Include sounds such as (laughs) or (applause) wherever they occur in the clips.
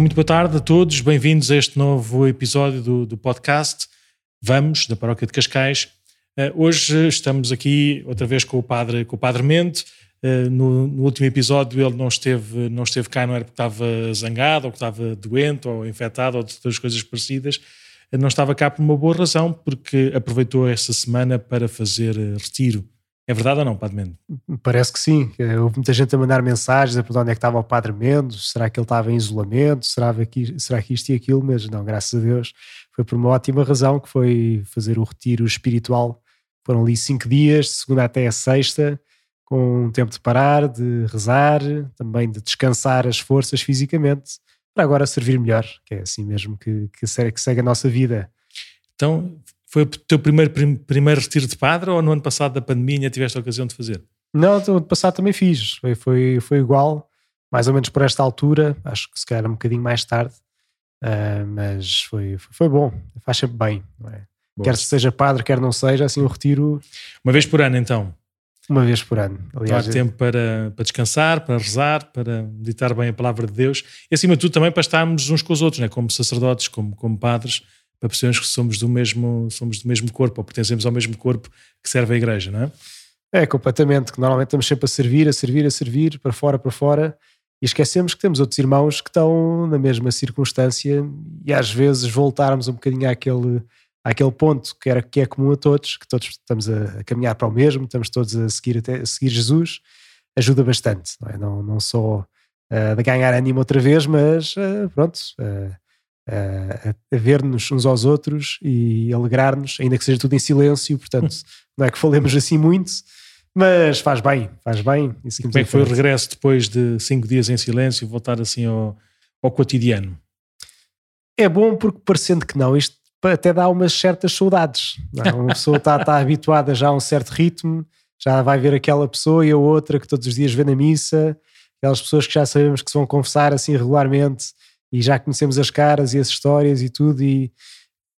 Então, muito boa tarde a todos, bem-vindos a este novo episódio do, do podcast Vamos, da Paróquia de Cascais. Uh, hoje estamos aqui outra vez com o Padre, com o padre Mente. Uh, no, no, último episódio ele não esteve, não esteve cá, não era porque estava zangado, ou que estava doente, ou infectado, ou outras coisas parecidas. Uh, não estava cá por uma boa razão, porque aproveitou esta semana para fazer retiro é verdade ou não, Padre Mendes? Parece que sim. Houve muita gente a mandar mensagens a perguntar onde é que estava o Padre Mendes, será que ele estava em isolamento, será que, será que isto e aquilo, mas não, graças a Deus foi por uma ótima razão, que foi fazer o retiro espiritual. Foram ali cinco dias, de segunda até a sexta, com um tempo de parar, de rezar, também de descansar as forças fisicamente, para agora servir melhor, que é assim mesmo que, que, que segue a nossa vida. Então, foi o teu primeiro, primeiro retiro de padre ou no ano passado da pandemia tiveste a ocasião de fazer? Não, no ano passado também fiz. Foi, foi, foi igual, mais ou menos por esta altura, acho que se calhar um bocadinho mais tarde, uh, mas foi, foi, foi, bom, faz sempre bem. É? Quer seja padre, quer não seja, assim o um retiro. Uma vez por ano então? Uma vez por ano. Aliás, Há tempo para, para descansar, para rezar, para meditar bem a palavra de Deus e acima de tudo também para estarmos uns com os outros, né? como sacerdotes, como, como padres para percebermos que somos do mesmo, somos do mesmo corpo, ou pertencemos ao mesmo corpo que serve a igreja, não é? É, completamente, que normalmente estamos sempre a servir, a servir, a servir, para fora, para fora, e esquecemos que temos outros irmãos que estão na mesma circunstância e às vezes voltarmos um bocadinho àquele, àquele ponto que, era, que é comum a todos, que todos estamos a, a caminhar para o mesmo, estamos todos a seguir, até, a seguir Jesus, ajuda bastante, não é? Não, não só uh, de ganhar ânimo outra vez, mas uh, pronto, uh, a, a ver-nos uns aos outros e alegrar-nos, ainda que seja tudo em silêncio, portanto, (laughs) não é que falemos assim muito, mas faz bem, faz bem. E como é que foi o regresso depois de cinco dias em silêncio, voltar assim ao, ao cotidiano? É bom porque parecendo que não, isto até dá umas certas saudades. Não? Uma pessoa está, está (laughs) habituada já a um certo ritmo, já vai ver aquela pessoa e a outra que todos os dias vê na missa, aquelas pessoas que já sabemos que se vão confessar assim regularmente e já conhecemos as caras e as histórias e tudo, e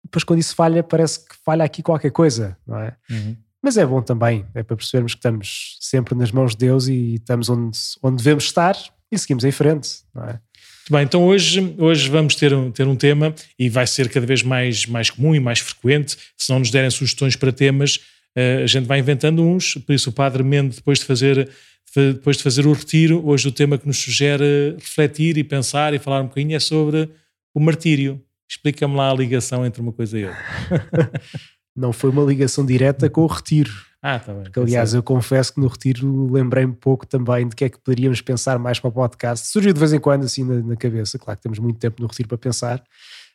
depois quando isso falha, parece que falha aqui qualquer coisa, não é? Uhum. Mas é bom também, é para percebermos que estamos sempre nas mãos de Deus e estamos onde, onde devemos estar e seguimos em frente, não é? Muito bem, então hoje, hoje vamos ter um, ter um tema e vai ser cada vez mais, mais comum e mais frequente. Se não nos derem sugestões para temas, uh, a gente vai inventando uns. Por isso, o Padre Mendo, depois de fazer depois de fazer o retiro, hoje o tema que nos sugere refletir e pensar e falar um bocadinho é sobre o martírio. Explica-me lá a ligação entre uma coisa e outra. (laughs) Não foi uma ligação direta com o retiro. Ah, tá bem. Porque, aliás, eu confesso que no retiro lembrei-me pouco também de que é que poderíamos pensar mais para o podcast. Surgiu de vez em quando assim na, na, cabeça, claro que temos muito tempo no retiro para pensar,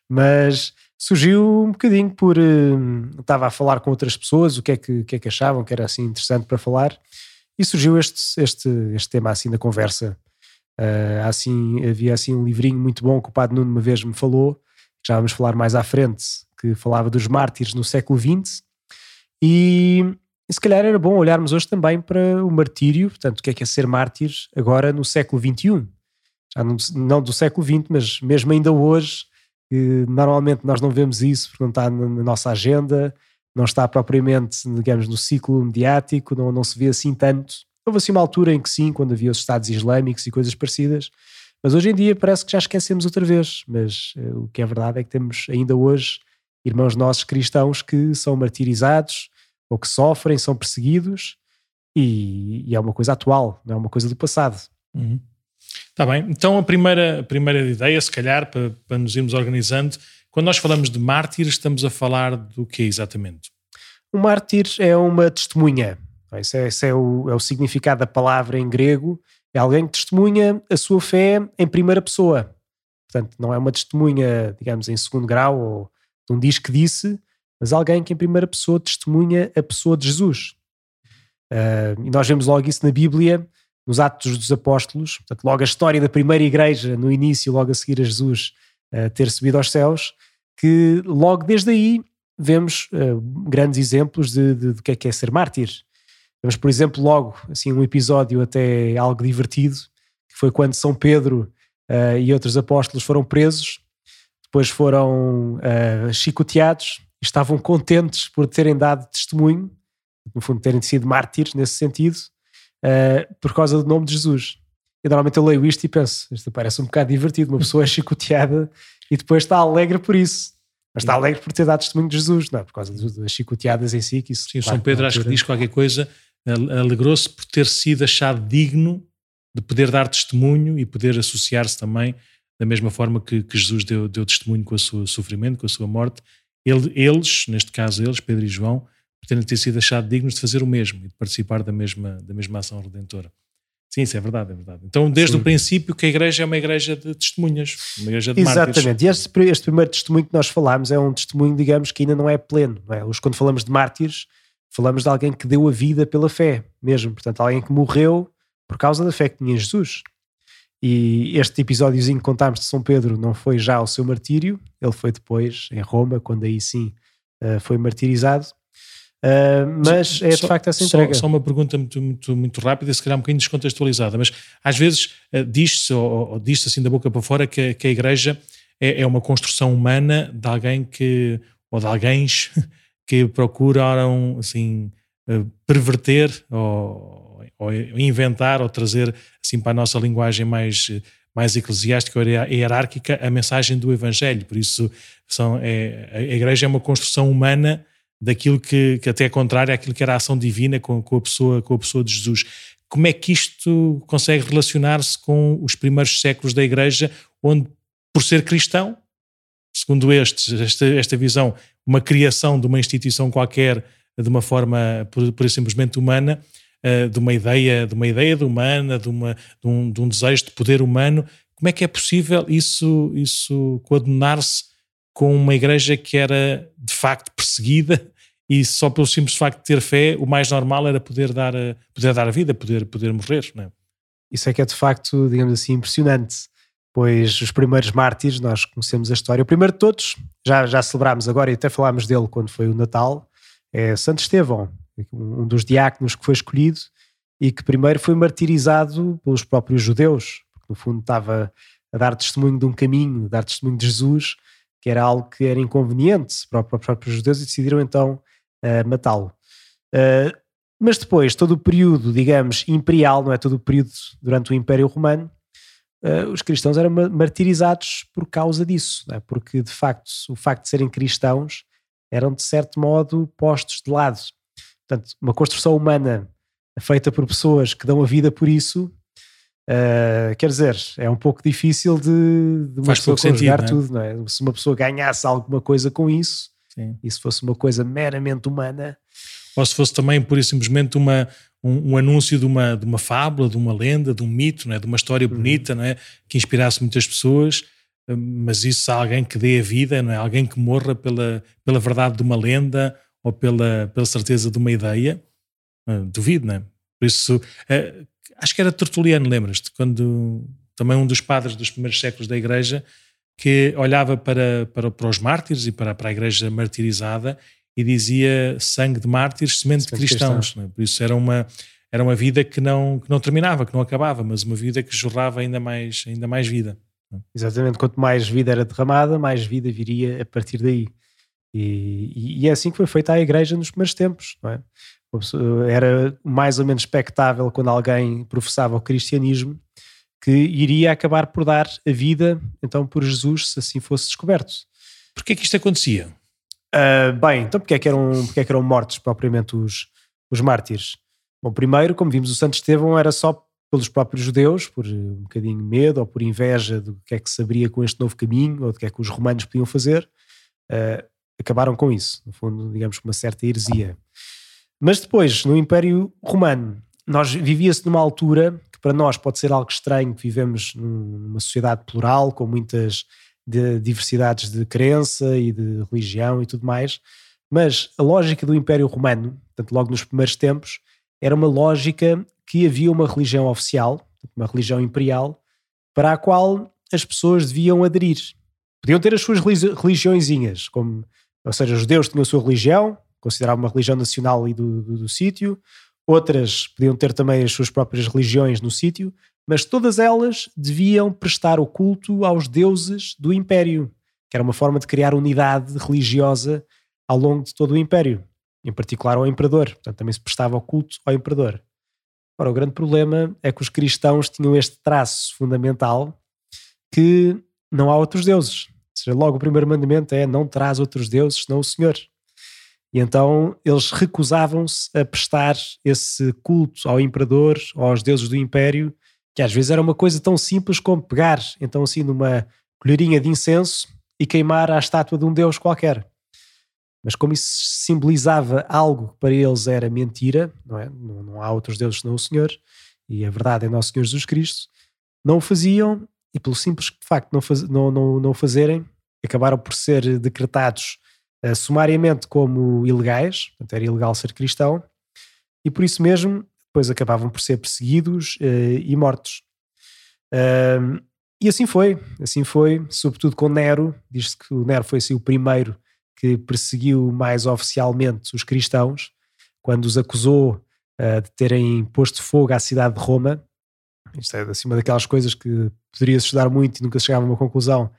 mas surgiu um bocadinho por. Uh, estava a falar com outras pessoas o que é que, que, é que achavam que era assim interessante para falar e surgiu este, este, este tema assim da conversa. Uh, assim, havia assim um livrinho muito bom que o Padre Nuno uma vez me falou, já vamos falar mais à frente, que falava dos mártires no século XX. E, e se calhar era bom olharmos hoje também para o martírio, portanto, o que é que é ser mártir agora no século XXI. Já não, não do século XX, mas mesmo ainda hoje, normalmente nós não vemos isso porque não está na, na nossa agenda, não está propriamente, digamos, no ciclo mediático, não, não se vê assim tanto. Houve assim uma altura em que sim, quando havia os Estados Islâmicos e coisas parecidas, mas hoje em dia parece que já esquecemos outra vez. Mas uh, o que é verdade é que temos ainda hoje irmãos nossos cristãos que são martirizados ou que sofrem, são perseguidos e, e é uma coisa atual, não é uma coisa do passado. Uhum. Está bem. Então a primeira, a primeira ideia, se calhar, para, para nos irmos organizando, quando nós falamos de mártir, estamos a falar do que exatamente? Um mártir é uma testemunha. Esse é, esse é, o, é o significado da palavra em grego. É alguém que testemunha a sua fé em primeira pessoa. Portanto, não é uma testemunha, digamos, em segundo grau ou de um diz que disse, mas alguém que em primeira pessoa testemunha a pessoa de Jesus. Uh, e nós vemos logo isso na Bíblia, nos Atos dos Apóstolos, portanto, logo a história da primeira igreja, no início, logo a seguir a Jesus ter subido aos céus, que logo desde aí vemos uh, grandes exemplos de, de, que é que é ser mártir. Vemos, por exemplo, logo assim um episódio até algo divertido, que foi quando São Pedro uh, e outros apóstolos foram presos, depois foram uh, chicoteados estavam contentes por terem dado testemunho, no fundo terem sido mártires nesse sentido, por causa do nome de Jesus. E normalmente eu leio isto e penso, isto parece um bocado divertido, uma pessoa é (laughs) chicoteada e depois está alegre por isso. Mas está alegre por ter dado testemunho de Jesus, não é? Por causa das chicoteadas em si. Que isso, Sim, claro, São Pedro acho que diz qualquer coisa, alegrou-se por ter sido achado digno de poder dar testemunho e poder associar-se também da mesma forma que, que Jesus deu, deu, testemunho com o seu sofrimento, com a sua morte. Ele, eles, neste caso eles, Pedro e João, por terem ter sido achados dignos de fazer o mesmo e de participar da mesma, da mesma ação redentora. Sim, isso é verdade, é verdade. Então, desde Sim. o princípio, que a igreja é uma igreja de testemunhas, uma igreja de Exatamente. mártires. E este, este, primeiro testemunho que nós falámos é um testemunho, digamos, que ainda não é pleno. Não é? Quando falamos de mártires, falamos de alguém que deu a vida pela fé mesmo. Portanto, alguém que morreu por causa da fé que tinha em Jesus. E este episódiozinho que contámos de São Pedro não foi já o seu martírio, ele foi depois, em Roma, quando aí sim uh, foi martirizado. Uh, mas é de só, facto essa entrega. Só, só, uma pergunta muito, muito, muito rápida, se calhar um bocadinho descontextualizada, mas às vezes uh, diz-se, ou, ou diz-se assim da boca para fora, que, que a igreja é, é, uma construção humana de alguém que, ou de alguém (laughs) que procuraram assim, uh, perverter ou, ou, inventar ou trazer assim para a nossa linguagem mais mais eclesiástica ou hierárquica a mensagem do Evangelho. Por isso, são, é, a igreja é uma construção humana daquilo que, que até é contrário àquilo que era a ação divina com, com, a pessoa, com a pessoa de Jesus. Como é que isto consegue relacionar-se com os primeiros séculos da Igreja, onde, por ser cristão, segundo estes, esta, esta visão, uma criação de uma instituição qualquer de uma forma por, por simplesmente humana, uh, de uma ideia, de uma ideia de humana, de, uma, de, um, de um desejo de poder humano, como é que é possível isso, isso coadunar-se com uma igreja que era de facto perseguida (laughs) e só pelo simples facto de ter fé, o mais normal era poder dar a, poder dar a vida, poder, poder morrer. É? Isso é que é de facto, digamos assim, impressionante, pois os primeiros mártires, nós conhecemos a história, o primeiro de todos, já, já celebrámos agora e até falámos dele quando foi o Natal, é Santo Estevão, um dos diáconos que foi escolhido e que primeiro foi martirizado pelos próprios judeus, porque no fundo estava a dar testemunho de um caminho, a dar testemunho de Jesus, que era algo que era inconveniente para, os próprios judeus e decidiram então uh, matá-lo. Uh, mas depois, todo o período, digamos, imperial, não é? Todo o período durante o Império Romano, uh, os cristãos eram martirizados por causa disso, é? porque de facto, o facto de serem cristãos eram de certo modo postos de lado. Portanto, uma construção humana feita por pessoas que dão a vida por isso Uh, quer dizer, é um pouco difícil de, de uma Faz pessoa conjugar sentido, é? tudo, não é? Se uma pessoa ganhasse alguma coisa com isso, Sim. e se fosse uma coisa meramente humana. Ou se fosse também, por simplesmente, uma, um, um, anúncio de uma, de uma fábula, de uma lenda, de um mito, não é? de uma história uhum. bonita, não é? que inspirasse muitas pessoas, ah, mas isso há alguém que dê a vida, não é? alguém que morra pela, pela verdade de uma lenda ou pela, pela certeza de uma ideia, uh, duvido, não é? Por isso, acho que era Tertuliano, lembras-te? Quando também um dos padres dos primeiros séculos da Igreja que olhava para, para, para os mártires e para, para a Igreja martirizada e dizia sangue de mártires, semente de cristãos. É? Por isso era uma, era uma vida que não, que não terminava, que não acabava, mas uma vida que jorrava ainda mais, ainda mais vida. É? Exatamente, quanto mais vida era derramada, mais vida viria a partir daí. E, e é assim que foi feita a Igreja nos primeiros tempos, não é? Era mais ou menos expectável quando alguém professava o cristianismo que iria acabar por dar a vida então por Jesus se assim fosse descoberto. Porquê é que isto acontecia? Uh, bem, então porque é, que eram, porque é que eram mortos propriamente os, os mártires? Bom, primeiro, como vimos, o Santo Estevão era só pelos próprios judeus, por um bocadinho de medo ou por inveja do que é que se abria com este novo caminho ou do que é que os romanos podiam fazer, uh, acabaram com isso. No fundo, digamos, com uma certa heresia. Mas depois, no Império Romano, nós vivia-se numa altura que para nós pode ser algo estranho, que vivemos numa sociedade plural, com muitas de diversidades de crença e de religião e tudo mais, mas a lógica do Império Romano, portanto, logo nos primeiros tempos, era uma lógica que havia uma religião oficial, uma religião imperial, para a qual as pessoas deviam aderir. Podiam ter as suas religiõezinhas, como, ou seja, os judeus tinham a sua religião, considerava uma religião nacional e do, do, do sítio, outras podiam ter também as suas próprias religiões no sítio, mas todas elas deviam prestar o culto aos deuses do império, que era uma forma de criar unidade religiosa ao longo de todo o império, em particular ao imperador. Portanto, também se prestava o culto ao imperador. Ora, o grande problema é que os cristãos tinham este traço fundamental que não há outros deuses. Ou seja, logo o primeiro mandamento é não traz outros deuses, senão o Senhor. E então eles recusavam-se a prestar esse culto ao imperador, aos deuses do império, que às vezes era uma coisa tão simples como pegar, então assim, numa colherinha de incenso e queimar a estátua de um deus qualquer. Mas como isso simbolizava algo que para eles era mentira, não é? Não, não há outros deuses senão o Senhor, e a verdade é nosso Senhor Jesus Cristo, não o faziam e pelo simples facto de não, faz, não, não, não fazerem, acabaram por ser decretados sumariamente como ilegais, portanto era ilegal ser cristão, e por isso mesmo depois acabavam por ser perseguidos uh, e mortos. E assim foi, assim foi, sobretudo com Nero, diz-se que o Nero foi assim o primeiro que perseguiu mais oficialmente os cristãos, quando os acusou uh, de terem posto fogo à cidade de Roma. Isto é uma daquelas coisas que poderia estudar muito e nunca chegava a uma conclusão,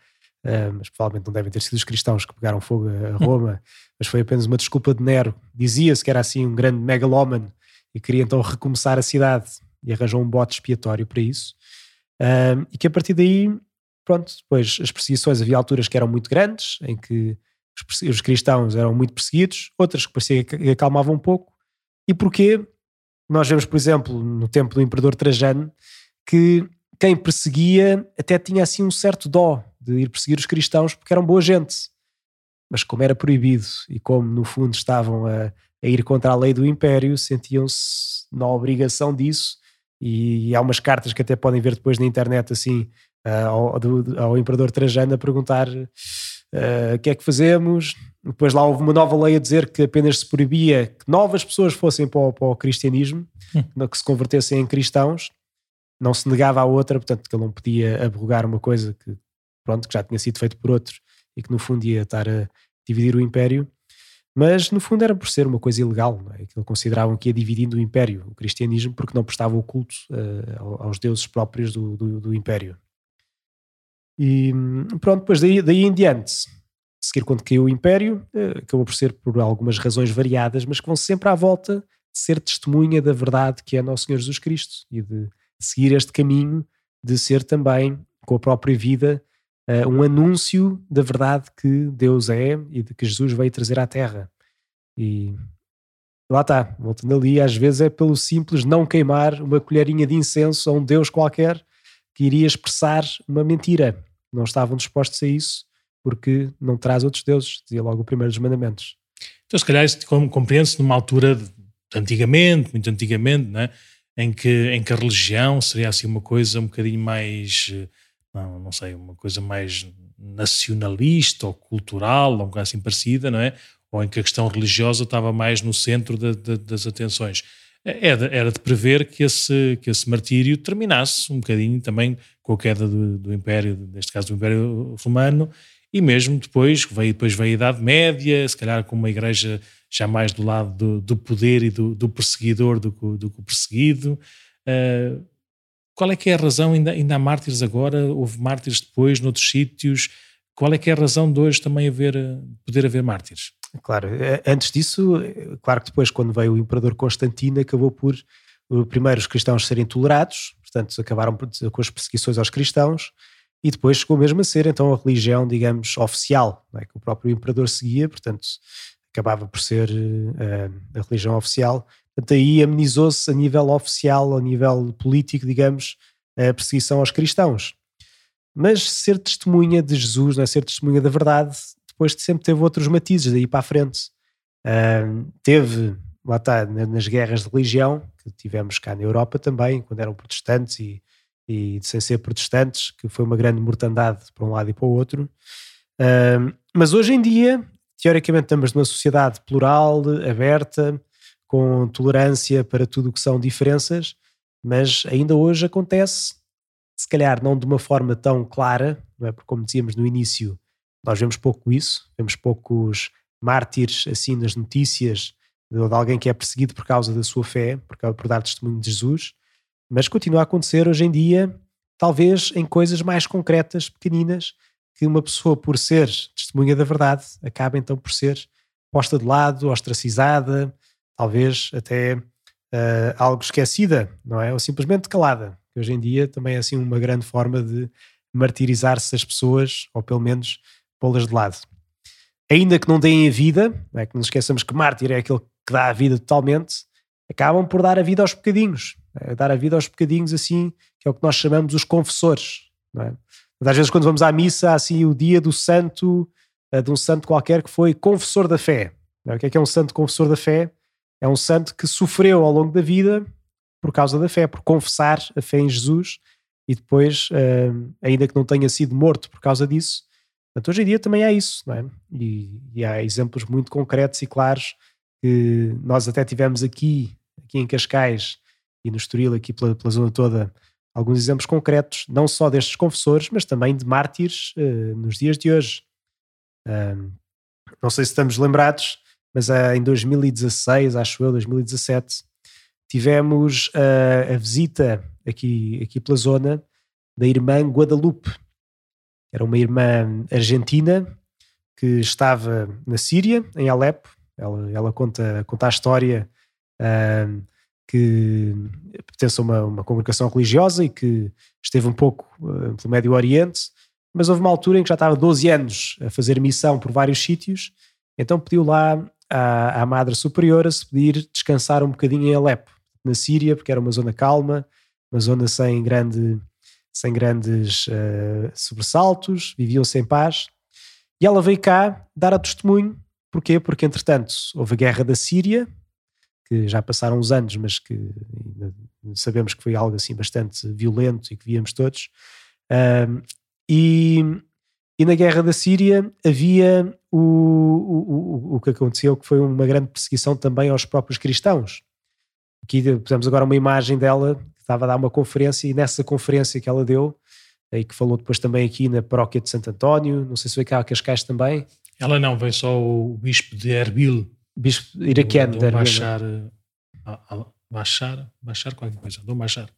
uh, mas provavelmente não devem ter sido os cristãos que pegaram fogo a Roma, (laughs) mas foi apenas uma desculpa de Nero. Dizia-se que era assim um grande megalómano e queria então recomeçar a cidade e arranjou um bote expiatório para isso. Uh, e que a partir daí, pronto, depois as perseguições havia alturas que eram muito grandes, em que os, os cristãos eram muito perseguidos, outras que parecia que acalmavam um pouco. E porquê? Nós vemos, por exemplo, no tempo do imperador Trajano, que quem perseguia até tinha assim um certo dó de ir perseguir os cristãos porque eram boa gente. Mas como era proibido e como no fundo estavam a, a ir contra a lei do império, sentiam-se na obrigação disso. E, e, há umas cartas que até podem ver depois na internet assim uh, ao, do, ao imperador Trajano a perguntar uh, o que é que fazemos. Depois lá houve uma nova lei a dizer que apenas se proibia que novas pessoas fossem para o, para o cristianismo, hum. que se convertessem em cristãos. Não se negava a outra, portanto, que ele não podia abrogar uma coisa que, pronto, que já tinha sido feito por outros e que no fundo ia estar a dividir o império. Mas no fundo era por ser uma coisa ilegal, não é? que consideravam que ia dividindo o império, o cristianismo, porque não prestava o culto uh, aos deuses próprios do, do, do império. E pronto, depois daí, daí em diante, seguir quando caiu o Império, eh, acabou por ser por algumas razões variadas, mas que vão sempre à volta de ser testemunha da verdade que é Nosso Senhor Jesus Cristo e de seguir este caminho de ser também, com a própria vida, eh, um anúncio da verdade que Deus é e de que Jesus veio trazer à Terra. E lá está, voltando ali, às vezes é pelo simples não queimar uma colherinha de incenso a um Deus qualquer que iria expressar uma mentira não estavam dispostos a isso porque não traz outros deuses, dizia logo o primeiro dos mandamentos. Então, se calhar, isso compreende-se numa altura de, antigamente, muito antigamente, né? em, que, em que a religião seria assim uma coisa um bocadinho mais, não, sei, uma coisa mais nacionalista ou cultural, ou coisa assim parecida, não é? Ou em que a questão religiosa estava mais no centro de, de, das atenções. Era, era de prever que esse, que esse martírio terminasse um bocadinho também com a queda do, do Império, neste caso do Império Romano, e mesmo depois, veio, depois veio a Idade Média, se calhar com uma igreja já mais do lado do, do poder e do, do perseguidor do, do que o perseguido. Uh, qual é que é a razão? Ainda, ainda há mártires agora, houve mártires depois noutros sítios. Qual é que é a razão de hoje também haver, poder haver mártires? Claro, eh, antes disso, eh, claro que depois, quando veio o imperador Constantino, acabou por primeiro os cristãos serem tolerados, portanto acabaram com as perseguições aos cristãos, e depois chegou mesmo a ser então a religião, digamos, oficial, é? que o próprio imperador seguia, portanto acabava por ser uh, a religião oficial. Portanto, aí amenizou-se a nível oficial, a nível político, digamos, a perseguição aos cristãos. Mas ser testemunha de Jesus, não é? ser testemunha da verdade, depois sempre teve outros matizes daí para a frente. Uh, teve lá está, nas guerras de religião que tivemos cá na Europa também, quando eram protestantes e, e sem ser protestantes, que foi uma grande mortandade para um lado e para o outro. Uh, mas hoje em dia, teoricamente, estamos numa sociedade plural, aberta, com tolerância para tudo o que são diferenças, mas ainda hoje acontece, se calhar não de uma forma tão clara, não é? Porque, como dizíamos no início, nós vemos pouco isso, vemos poucos mártires assim nas notícias de, de alguém que é perseguido por causa da sua fé, por, por dar testemunho de Jesus, mas continua a acontecer hoje em dia, talvez em coisas mais concretas, pequeninas, que uma pessoa, por ser testemunha da verdade, acaba então por ser posta de lado, ostracizada, talvez até uh, algo esquecida, não é? Ou simplesmente calada. Hoje em dia também é assim uma grande forma de martirizar-se as pessoas, ou pelo menos pô-las de lado. Ainda que não deem a vida, não é? que não esqueçamos que mártir é aquele que dá a vida totalmente, acabam por dar a vida aos bocadinhos. É? Dar a vida aos bocadinhos assim, que é o que nós chamamos os confessores. Não é? Às vezes quando vamos à missa, há assim o dia do santo, eh, de um santo qualquer que foi confessor da fé. É? O que é que é um santo confessor da fé? É um santo que sofreu ao longo da vida por causa da fé, por confessar a fé em Jesus e depois, uh, ainda que não tenha sido morto por causa disso. Portanto, hoje em dia também há isso, não é? E, e, há exemplos muito concretos e claros que nós até tivemos aqui, aqui em Cascais e no Estoril, aqui pela, pela zona toda, alguns exemplos concretos, não só destes confessores, mas também de mártires uh, nos dias de hoje. Uh, não sei se estamos lembrados, mas uh, em 2016, acho eu, 2017, tivemos uh, a visita aqui, aqui pela zona da irmã Guadalupe. Era uma irmã argentina que estava na Síria, em Alepo. Ela, ela conta, conta a história uh, que pertence a uma, uma congregação religiosa e que esteve um pouco uh, pelo Médio Oriente, mas houve uma altura em que já estava 12 anos a fazer missão por vários sítios, então pediu lá à, à Madre Superiora se pedir descansar um bocadinho em Alepo, na Síria, porque era uma zona calma, uma zona sem, grande, sem grandes uh, sobressaltos, viviam sem paz. E ela veio cá dar a testemunho. Porquê? Porque, entretanto, houve a guerra da Síria, que já passaram uns anos, mas que sabemos que foi algo assim bastante violento e que víamos todos. E, e na guerra da Síria havia o, o, o, o que aconteceu, que foi uma grande perseguição também aos próprios cristãos. Aqui pusemos agora uma imagem dela que estava a dar uma conferência e nessa conferência que ela deu, e que falou depois também aqui na paróquia de Santo António, não sei se foi cá a Cascais também. Ela não, veio só o bispo de Erbil. Bispo iraquiano de Erbil. Bachar, Bachar, Bachar qualquer coisa, do Bachar.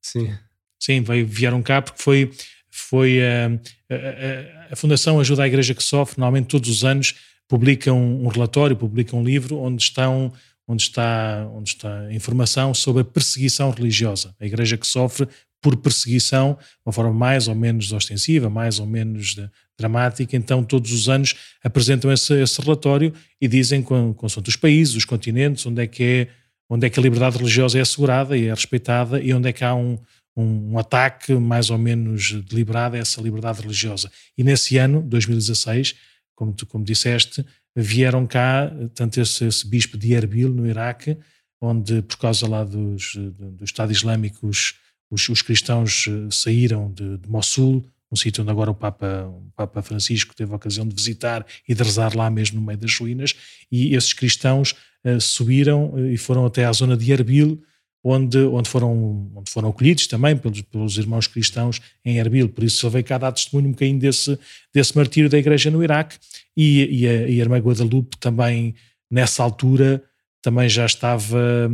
Sim. Sim, veio, vieram cá porque foi foi a, a, a, Fundação Ajuda à Igreja que Sofre, normalmente todos os anos publica um, relatório, publica um livro onde estão onde está onde está informação sobre a perseguição religiosa, a Igreja que sofre por perseguição, de uma forma mais ou menos ostensiva, mais ou menos de, dramática, então todos os anos apresentam esse, esse relatório e dizem com, com os países, os continentes, onde é que é onde é que a liberdade religiosa é assegurada e é respeitada e onde é que há um, um, ataque mais ou menos deliberado a essa liberdade religiosa. E nesse ano, 2016, como tu como disseste, vieram cá, tanto esse, esse bispo de Erbil, no Iraque, onde por causa lá dos, do Estado Islâmico os, os, os cristãos eh, saíram de, de, Mossul, um sítio onde agora o Papa, o Papa Francisco teve a ocasião de visitar e de rezar lá mesmo no meio das ruínas, e esses cristãos uh, subiram eh, e foram até à zona de Erbil, onde, onde, foram, onde foram acolhidos também pelos, pelos irmãos cristãos em Erbil. Por isso, veio cá dar testemunho um bocadinho desse, desse martírio da igreja no Iraque. E, e, a, e a irmã Guadalupe também, nessa altura, também já estava,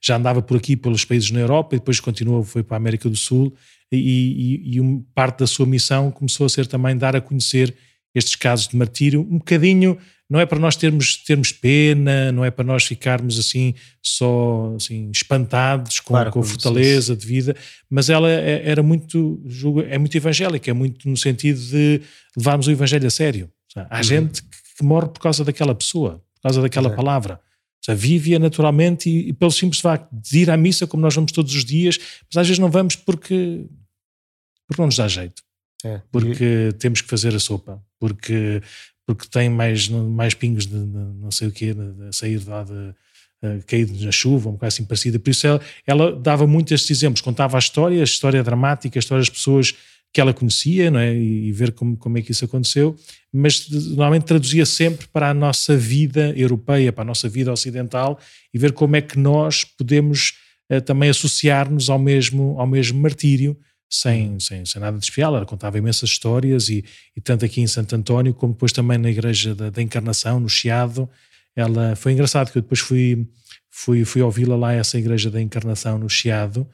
já andava por aqui pelos países na Europa e depois continuou, foi para a América do Sul. E, e, e um, parte da sua missão começou a ser também dar a conhecer estes casos de martírio, um bocadinho não é para nós termos, termos pena, não é para nós ficarmos assim só assim, espantados com, claro, com a fortaleza de vida, mas ela é, era muito, é muito evangélica, é muito no sentido de levarmos o evangelho a sério. Há uhum. gente que morre por causa daquela pessoa, por causa daquela palavra. vive-a naturalmente e, e, pelo simples facto de ir à missa como nós vamos todos os dias, mas às vezes não vamos porque, porque não nos dá jeito. É. Porque e... temos que fazer a sopa, porque porque tem mais, mais pingos de, não sei o quê, de, sair lá de, uh, caído na chuva, uma coisa assim parecida. Por isso ela, ela, dava muito estes exemplos, contava a história, a história dramática, a história das pessoas que ela conhecia, não é? E, e ver como, como é que isso aconteceu, mas normalmente traduzia sempre para a nossa vida europeia, para a nossa vida ocidental e ver como é que nós podemos uh, também associar-nos ao mesmo, ao mesmo martírio sem, sem, sem nada de especial, ela contava imensas histórias e, e tanto aqui em Santo António como depois também na igreja da, da Encarnação, no Chiado, ela, foi engraçado que eu depois fui, fui, fui ouvi-la lá essa igreja da Encarnação no Chiado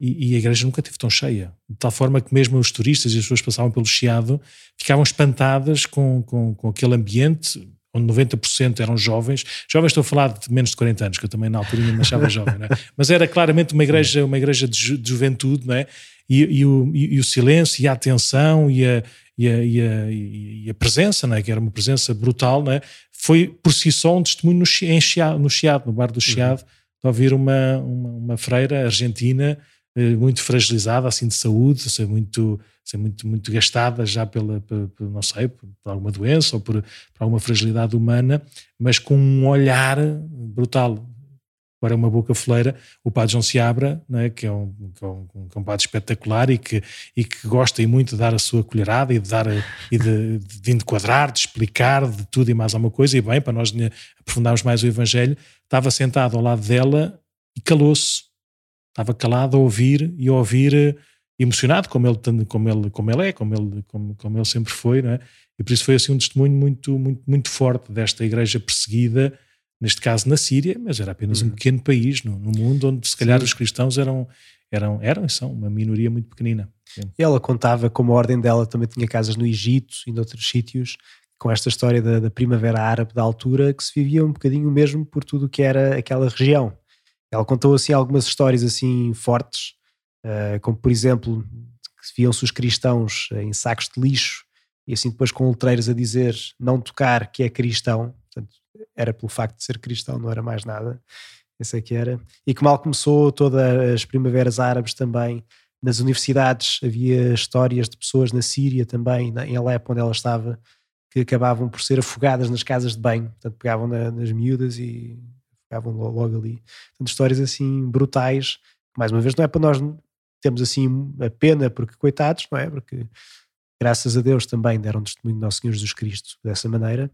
e, e, a igreja nunca esteve tão cheia, de tal forma que mesmo os turistas e as pessoas que passavam pelo Chiado ficavam espantadas com, com, com aquele ambiente, onde 90% eram jovens. Jovens estou a falar de menos de 40 anos, que eu também na altura me achava (laughs) jovem, é? mas era claramente uma igreja, uma igreja de, ju, de juventude, não é? E, e, o, e, o, silêncio e a atenção e a, e a, e a, a presença, não é? que era uma presença brutal, não é? foi por si só um testemunho no, Chiado, no Chiado, no bar do Chiado, uhum. de ouvir uma, uma, uma freira argentina eh, muito fragilizada, assim de saúde, ser muito, ser muito, muito gastada já pela, não sei, por, por, alguma doença ou por, por alguma fragilidade humana, mas com um olhar brutal. Agora uma boca foleira, o padre João Seabra, é? que, é um, que, é um, que é um padre espetacular e que, e que gosta muito de dar a sua colherada e de, dar, e de, de enquadrar, de explicar de tudo e mais alguma coisa, e bem, para nós aprofundarmos mais o Evangelho, estava sentado ao lado dela e calou-se Estava calado a ouvir e a ouvir emocionado, como ele, como ele, como ele é, como ele, como, como ele sempre foi, é? E por isso foi assim um testemunho muito, muito, muito forte desta igreja perseguida, neste caso na Síria, mas era apenas uhum. um pequeno país no, no, mundo onde se calhar Sim. os cristãos eram, eram, eram e são uma minoria muito pequenina. Sim. E ela contava como a ordem dela também tinha casas no Egito e noutros sítios, com esta história da, da primavera árabe da altura, que se vivia um bocadinho mesmo por tudo o que era aquela região. Ela contou assim algumas histórias assim fortes, como por exemplo viam-se os cristãos em sacos de lixo e assim depois com letreiros a dizer não tocar que é cristão, portanto era pelo facto de ser cristão, não era mais nada, esse é que era, e que mal começou todas as primaveras árabes também, nas universidades havia histórias de pessoas na Síria também, em Alepo onde ela estava, que acabavam por ser afogadas nas casas de banho, portanto pegavam na, nas miúdas e ficavam logo ali. Portanto, histórias assim brutais, mais uma vez, não é para nós termos assim a pena, porque coitados, não é? Porque graças a Deus também deram testemunho do nosso Senhor Jesus Cristo dessa maneira,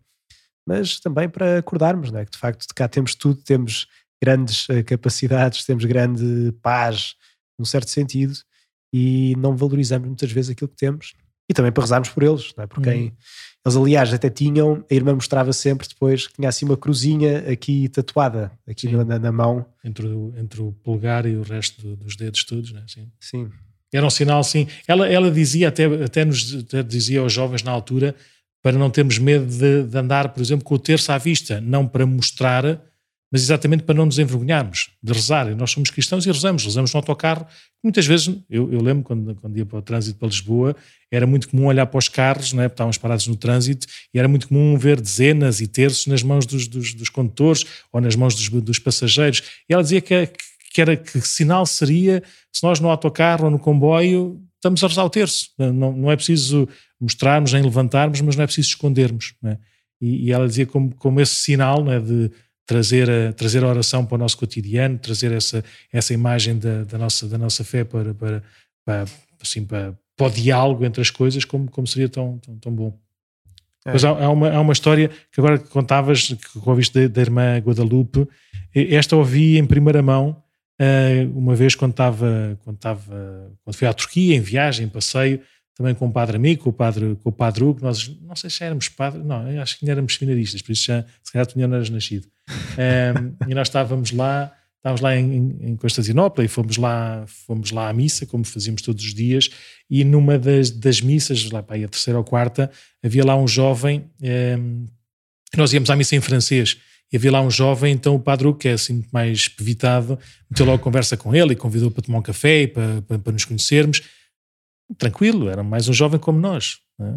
mas também para acordarmos, não é? Que de facto de cá temos tudo, temos grandes eh, capacidades, temos grande paz, num certo sentido, e não valorizamos muitas vezes aquilo que temos e também para rezarmos por eles, não é? Por quem, uhum. Eles, aliás, até tinham, a irmã mostrava sempre depois que tinha assim uma cruzinha aqui tatuada, aqui na, na, mão. Entre o, entre o polegar e o resto do, dos dedos todos, né? Sim. Sim. Era um sinal, sim. Ela, ela dizia, até, até nos até dizia aos jovens na altura, para não termos medo de, de andar, por exemplo, com o terço à vista, não para mostrar mas exatamente para não nos envergonharmos de rezar. E nós somos cristãos e rezamos, rezamos no autocarro. Muitas vezes, eu, eu lembro quando, quando ia para o trânsito para Lisboa, era muito comum olhar para os carros, não é? estávamos parados no trânsito, e era muito comum ver dezenas e terços nas mãos dos, dos, dos condutores ou nas mãos dos, dos, passageiros. E ela dizia que, que, era, que sinal seria se nós no autocarro ou no comboio estamos a rezar o terço. Não, não é preciso mostrarmos nem levantarmos, mas não é preciso escondermos. É? E, e, ela dizia como, como esse sinal não é? de trazer a, trazer a oração para o nosso cotidiano, trazer essa, essa imagem da, da nossa, da nossa fé para, para, para, assim, para, para o diálogo entre as coisas, como, como seria tão, tão, tão bom. É. Mas há, há, uma, há uma história que agora contavas, que ouviste da, da irmã Guadalupe, esta ouvi em primeira mão, uh, uma vez quando estava, quando estava, quando fui à Turquia, em viagem, em passeio, também com o padre amigo, com o padre, com o padre Hugo, nós não sei se éramos padre, não, acho que éramos seminaristas, por isso já, se calhar tu não eras nascido. Um, e nós estávamos lá, estávamos lá em, em Constantinopla e fomos lá, fomos lá à missa, como fazíamos todos os dias, e numa das, das missas, lá para aí a terceira ou quarta, havia lá um jovem, um, nós íamos à missa em francês, e havia lá um jovem, então o padre, que é assim muito mais pevitado, meteu logo conversa com ele e convidou para tomar um café e para, para, para nos conhecermos tranquilo, era mais um jovem como nós. É?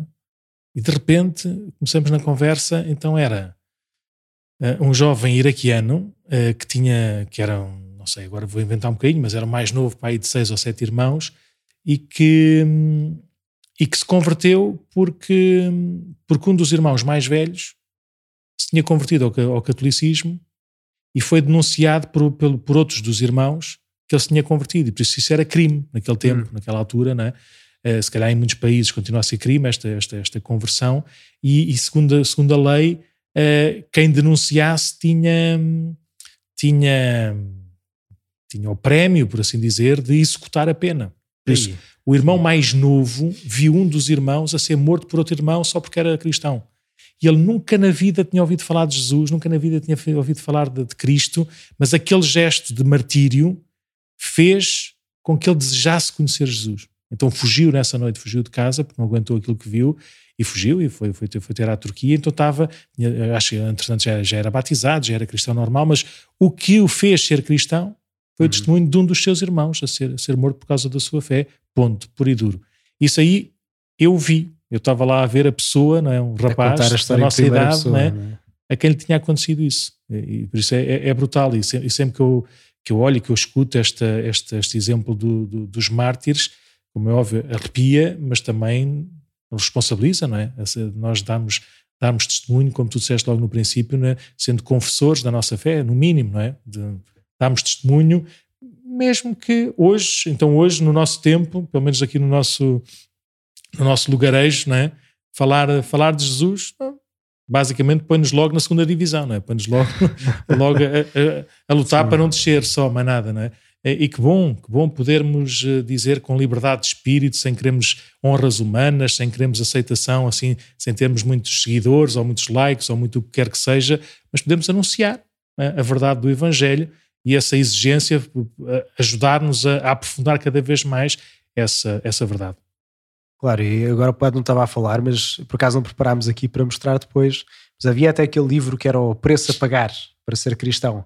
E de repente começamos na conversa, então era uh, um jovem iraquiano uh, que tinha, que era, um, não sei, agora vou inventar um bocadinho, mas era mais novo, pai de seis ou sete irmãos, e que, um, e que se converteu porque, porque um dos irmãos mais velhos se tinha convertido ao, ao catolicismo e foi denunciado por, por, por outros dos irmãos que ele se tinha convertido, e por isso isso era crime naquele tempo, hum. naquela altura, não é? Uh, se calhar em muitos países continua a ser crime esta, esta, esta conversão, e, e segundo, segundo a lei, uh, quem denunciasse tinha, tinha, tinha o prémio, por assim dizer, de executar a pena. Por isso, o irmão mais novo viu um dos irmãos a ser morto por outro irmão só porque era cristão. E ele nunca na vida tinha ouvido falar de Jesus, nunca na vida tinha ouvido falar de, de Cristo, mas aquele gesto de martírio fez com que ele desejasse conhecer Jesus. Então fugiu nessa noite, fugiu de casa, porque não aguentou aquilo que viu e fugiu e foi, foi, ter, foi ter à Turquia. Então estava, acho que entretanto já, já era batizado, já era cristão normal, mas o que o fez ser cristão foi o uhum. testemunho de um dos seus irmãos a ser, a ser morto por causa da sua fé, ponto, puro e duro. Isso aí eu vi, eu estava lá a ver a pessoa, não é? um rapaz da nossa idade, pessoa, é? Não é? a quem lhe tinha acontecido isso. E, por isso é, é, é brutal. E, sempre que eu, que eu olho e que eu escuto esta, este, este exemplo do, do, dos mártires, como é óbvio, arrepia, mas também responsabiliza, não é? Nós damos, damos testemunho, como tu disseste logo no princípio, é? sendo confessores da nossa fé, no mínimo, não é? De, damos testemunho, mesmo que hoje, então hoje, no nosso tempo, pelo menos aqui no nosso, no nosso lugarejo, não é? Falar, falar de Jesus, basicamente põe-nos logo na segunda divisão, não é? Põe-nos logo, (laughs) logo a, a, a lutar Sim. para não descer só, mais nada, não é? E que bom, que bom podermos eh, dizer com liberdade de espírito, sem queremos honras humanas, sem queremos aceitação, assim, sem termos muitos seguidores ou muitos likes ou muito o que quer que seja, mas podemos anunciar é? a verdade do Evangelho e essa exigência eh, ajudar-nos a, a aprofundar cada vez mais essa, essa verdade. Claro, e agora o Padre não estava a falar, mas por acaso não preparámos aqui para mostrar depois. Mas havia até aquele livro que era o Preço a Pagar para ser cristão,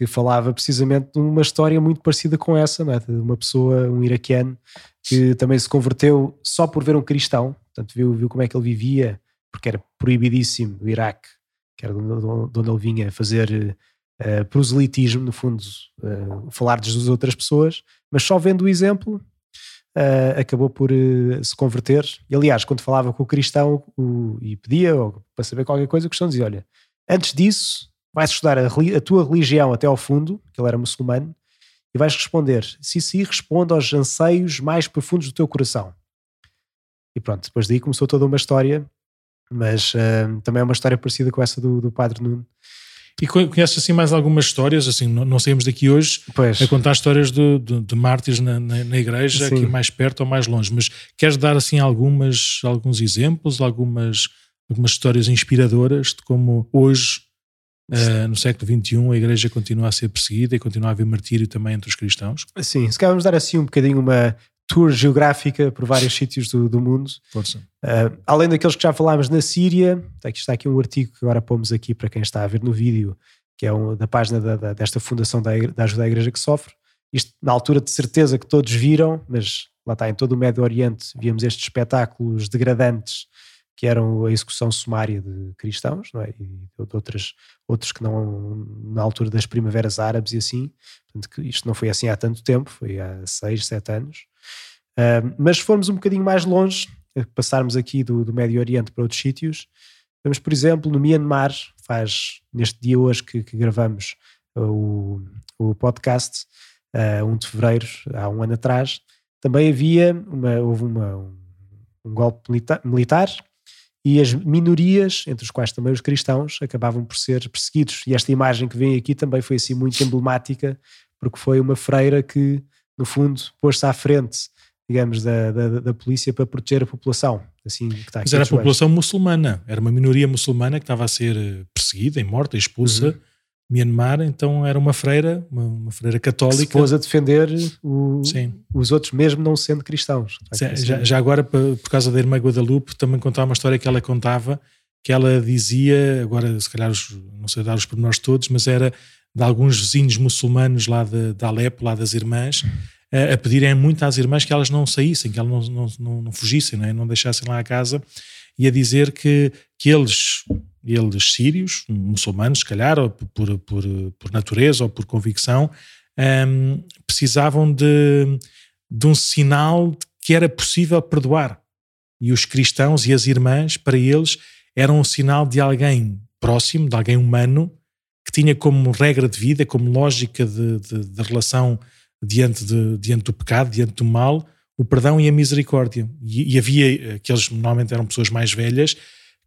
que falava precisamente de uma história muito parecida com essa, não é? de uma pessoa, um iraquiano, que também se converteu só por ver um cristão, portanto viu, viu como é que ele vivia, porque era proibidíssimo o Iraque, que era de onde ele vinha fazer uh, proselitismo, no fundo, uh, falar das outras pessoas, mas só vendo o exemplo uh, acabou por uh, se converter. E, aliás, quando falava com o cristão o, e pedia ou, para saber qualquer coisa, o cristão dizia: Olha, antes disso, vais estudar a, a, tua religião até ao fundo, que ele era muçulmano, e vais responder: se sim, responde aos anseios mais profundos do teu coração. E pronto, depois daí começou toda uma história, mas uh, também é uma história parecida com essa do, do Padre Nuno. E conheces assim mais algumas histórias, assim, não, não saímos daqui hoje pois. a contar histórias de, de, de mártires na, na, na igreja, Sim. aqui mais perto ou mais longe, mas queres dar assim algumas, alguns exemplos, algumas, algumas histórias inspiradoras de como hoje, uh, no século XXI, a igreja continua a ser perseguida e continua a haver martírio também entre os cristãos? Sim, se calhar vamos dar assim um bocadinho uma tour geográfica por vários sítios do, do mundo. Força. Uh, além daqueles que já falámos na Síria, aqui está aqui um artigo que agora pomos aqui para quem está a ver no vídeo, que é um, da página da, da, desta fundação da, da Ajuda à Igreja que Sofre. Isto na altura de certeza que todos viram, mas lá está, em todo o Médio Oriente víamos estes espetáculos degradantes que eram a execução sumária de cristãos, não é? E de outras, outros que não, na altura das primaveras árabes e assim. Portanto, que isto não foi assim há tanto tempo, foi há seis, sete anos. Uh, mas se formos um bocadinho mais longe, eh, passarmos aqui do, do Médio Oriente para outros sítios, vemos, por exemplo, no Myanmar, faz neste dia hoje que, que gravamos o, o podcast, uh, 1 de fevereiro, há um ano atrás, também havia uma, houve uma, um, um golpe milita militar e as minorias, entre os quais também os cristãos, acabavam por ser perseguidos. E esta imagem que vem aqui também foi assim muito emblemática, porque foi uma freira que, no fundo, pôs-se à frente, digamos, da, da, da, polícia para proteger a população. Assim, que está Mas era a população muçulmana, era uma minoria muçulmana que estava a ser eh, perseguida, e morta, expulsa. Uhum. Myanmar, então era uma freira, uma, uma freira católica. Que se pôs a defender o, os outros, mesmo não sendo cristãos. Sim, já, já, agora, por, causa da irmã Guadalupe, também contava uma história que ela contava, que ela dizia, agora se calhar não sei dar os pormenores todos, mas era de alguns vizinhos muçulmanos lá de, de Alepo, lá das irmãs, a, a pedirem muito às irmãs que elas não saíssem, que elas não, não, não, não fugissem, não, é? não deixassem lá a casa, e a dizer que, que eles eles sírios, muçulmanos, se calhar, ou por, por, por natureza ou por convicção, um, precisavam de, de um sinal de que era possível perdoar. E os cristãos e as irmãs, para eles, eram um sinal de alguém próximo, de alguém humano, que tinha como regra de vida, como lógica de, de, de relação diante, de, diante do pecado, diante do mal, o perdão e a misericórdia. E, e havia, aqueles normalmente eram pessoas mais velhas,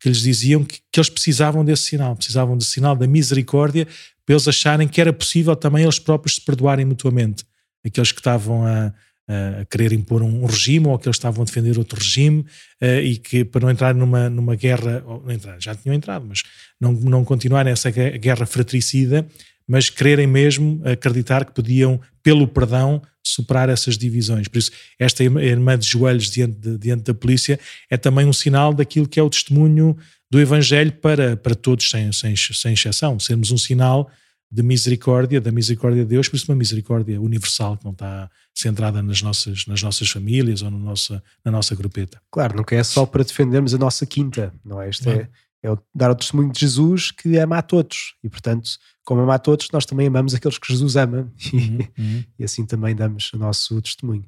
que lhes diziam que, que eles precisavam desse sinal, precisavam do sinal da misericórdia para eles acharem que era possível também eles próprios se perdoarem mutuamente. Aqueles que estavam a, a querer impor um, regime ou que estavam a defender outro regime uh, e que para não entrar numa, numa guerra, ou, entrar, já tinham entrado, mas não, não continuarem essa guerra fratricida, mas quererem mesmo acreditar que podiam, pelo perdão, superar essas divisões. Por isso, esta irmã de joelhos diante, de, diante da polícia é também um sinal daquilo que é o testemunho do Evangelho para, para todos, sem, sem, sem exceção. Sermos um sinal de misericórdia, da misericórdia de Deus, por isso uma misericórdia universal que não está centrada nas nossas, nas nossas famílias ou no nossa, na nossa grupeta. Claro, nunca é só para defendermos a nossa quinta, não é? Isto é, é dar o testemunho de Jesus que ama a todos e, portanto, como ama a todos, nós também amamos aqueles que Jesus ama uhum, (laughs) uhum. e assim também damos o nosso testemunho.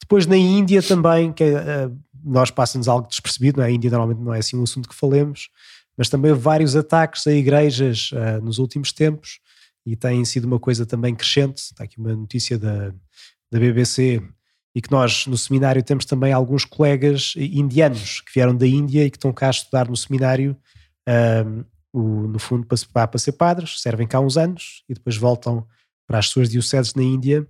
Depois na Índia também, que uh, nós passa-nos algo despercebido, não é? a Índia normalmente não é assim um assunto que falemos, mas também vários ataques a igrejas uh, nos últimos tempos e tem sido uma coisa também crescente. Está aqui uma notícia da, da BBC e que nós no seminário temos também alguns colegas indianos que vieram da Índia e que estão cá a estudar no seminário, um, o, no fundo para, para ser padres, servem cá uns anos e depois voltam para as suas dioceses na Índia.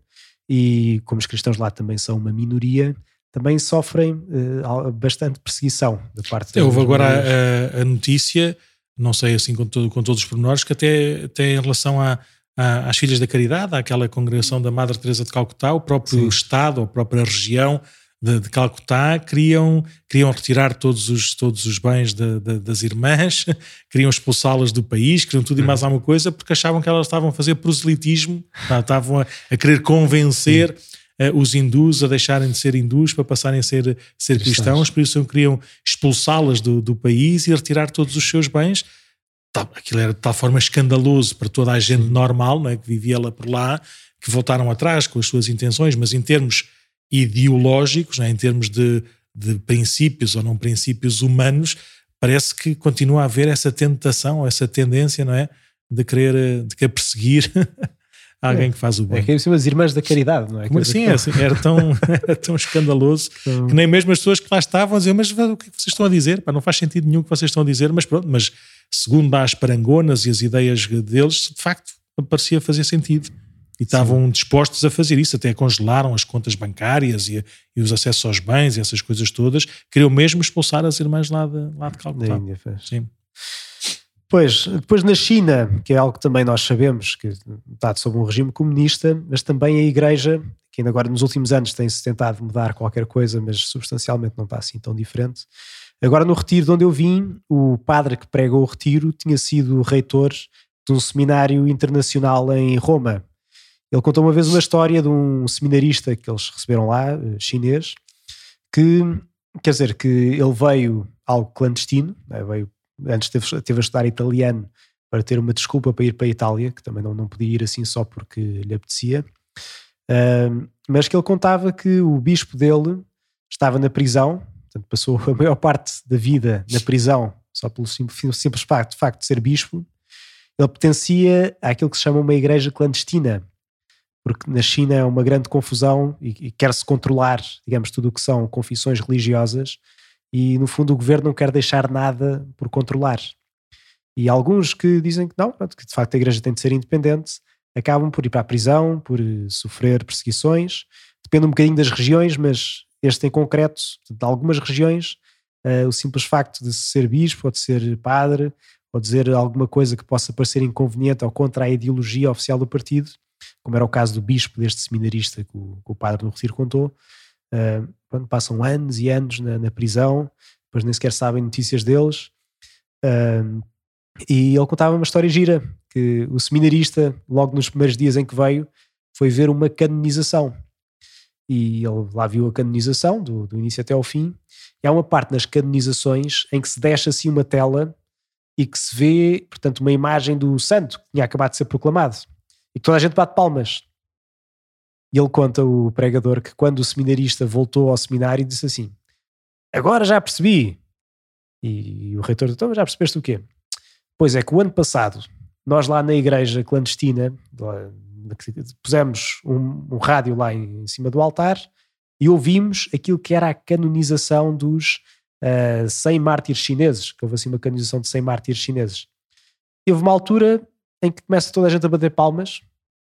E como os cristãos lá também são uma minoria, também sofrem uh, bastante perseguição da parte Eu Houve agora a, a, notícia não sei assim com, todo, com todos os pormenores, que até, até em relação a, às Filhas da Caridade, àquela congregação da Madre Teresa de Calcutá, o próprio Sim. Estado, a própria região de, de, Calcutá queriam, queriam retirar todos os, todos os bens de, de, das irmãs, (laughs) queriam expulsá-las do país, queriam tudo e mais alguma coisa, porque achavam que elas estavam a fazer proselitismo, estavam a, a querer convencer uh, os hindus a deixarem de ser hindus para passarem a ser, ser cristãos, por isso queriam expulsá-las do, do país e retirar todos os seus bens. Aquilo era de tal forma escandaloso para toda a gente normal, não é, que vivia lá por lá, que voltaram atrás com as suas intenções, mas em termos ideológicos, é, em termos de, de princípios ou não princípios humanos, parece que continua a haver essa tentação, essa tendência, não é? De querer, de querer perseguir (laughs) alguém é. que faz o bem. É que é as irmãs da caridade, não é? Como assim? É, assim, era, tão, (laughs) era tão escandaloso então... que nem mesmo as pessoas que lá estavam diziam, mas o que, é que vocês estão a dizer? Pá, não faz sentido nenhum o que vocês estão a dizer, mas pronto, mas segundo as parangonas e as ideias deles, de facto, parecia fazer sentido. E estavam Sim. dispostos a fazer isso, até congelaram as contas bancárias e, e, os acessos aos bens e essas coisas todas. Queriam mesmo expulsar as irmãs lá de, lá de Calcutá. Sim. Pois, depois na China, que é algo que também nós sabemos, que está sob um regime comunista, mas também a Igreja, que ainda agora nos últimos anos tem-se tentado mudar qualquer coisa, mas substancialmente não está assim tão diferente. Agora no retiro de onde eu vim, o padre que pregou o retiro tinha sido reitor de um seminário internacional em Roma. Ele contou uma vez uma história de um seminarista que eles receberam lá, eh, chinês, que, quer dizer, que ele veio algo clandestino, né, veio antes teve, teve a estudar italiano para ter uma desculpa para ir para a Itália, que também não, não podia ir assim só porque lhe apetecia. Uh, mas que ele contava que o bispo dele estava na prisão, portanto, passou a maior parte da vida na prisão, só pelo simples, simples facto, facto de ser bispo. Ele pertencia àquilo que se chama uma igreja clandestina, porque na China é uma grande confusão e, e quer-se controlar, digamos, tudo o que são confissões religiosas e no fundo o governo não quer deixar nada por controlar. E alguns que dizem que não, que de facto a igreja tem de ser independente, acabam por ir para a prisão, por eh, sofrer perseguições. Depende um bocadinho das regiões, mas este em concreto, de algumas regiões, uh, o simples facto de ser bispo ou de ser padre ou dizer alguma coisa que possa parecer inconveniente ou contra a ideologia oficial do partido, como era o caso do bispo deste seminarista que o, que o padre do Retiro contou, uh, passam anos e anos na, na, prisão, depois nem sequer sabem notícias deles. Uh, e ele contava uma história gira, que o seminarista, logo nos primeiros dias em que veio, foi ver uma canonização. E ele lá viu a canonização, do, do início até ao fim. E há uma parte nas canonizações em que se deixa assim uma tela e que se vê, portanto, uma imagem do santo que tinha acabado de ser proclamado. E que toda a gente bate palmas. E ele conta, o pregador, que quando o seminarista voltou ao seminário disse assim: Agora já percebi. E, o reitor então já percebeste o quê? Pois é que o ano passado, nós lá na igreja clandestina, pusemos um, um rádio lá em, em, cima do altar e ouvimos aquilo que era a canonização dos uh, eh, 100 mártires chineses, que houve assim uma canonização de 100 mártires chineses. E houve uma altura em que começa toda a gente a bater palmas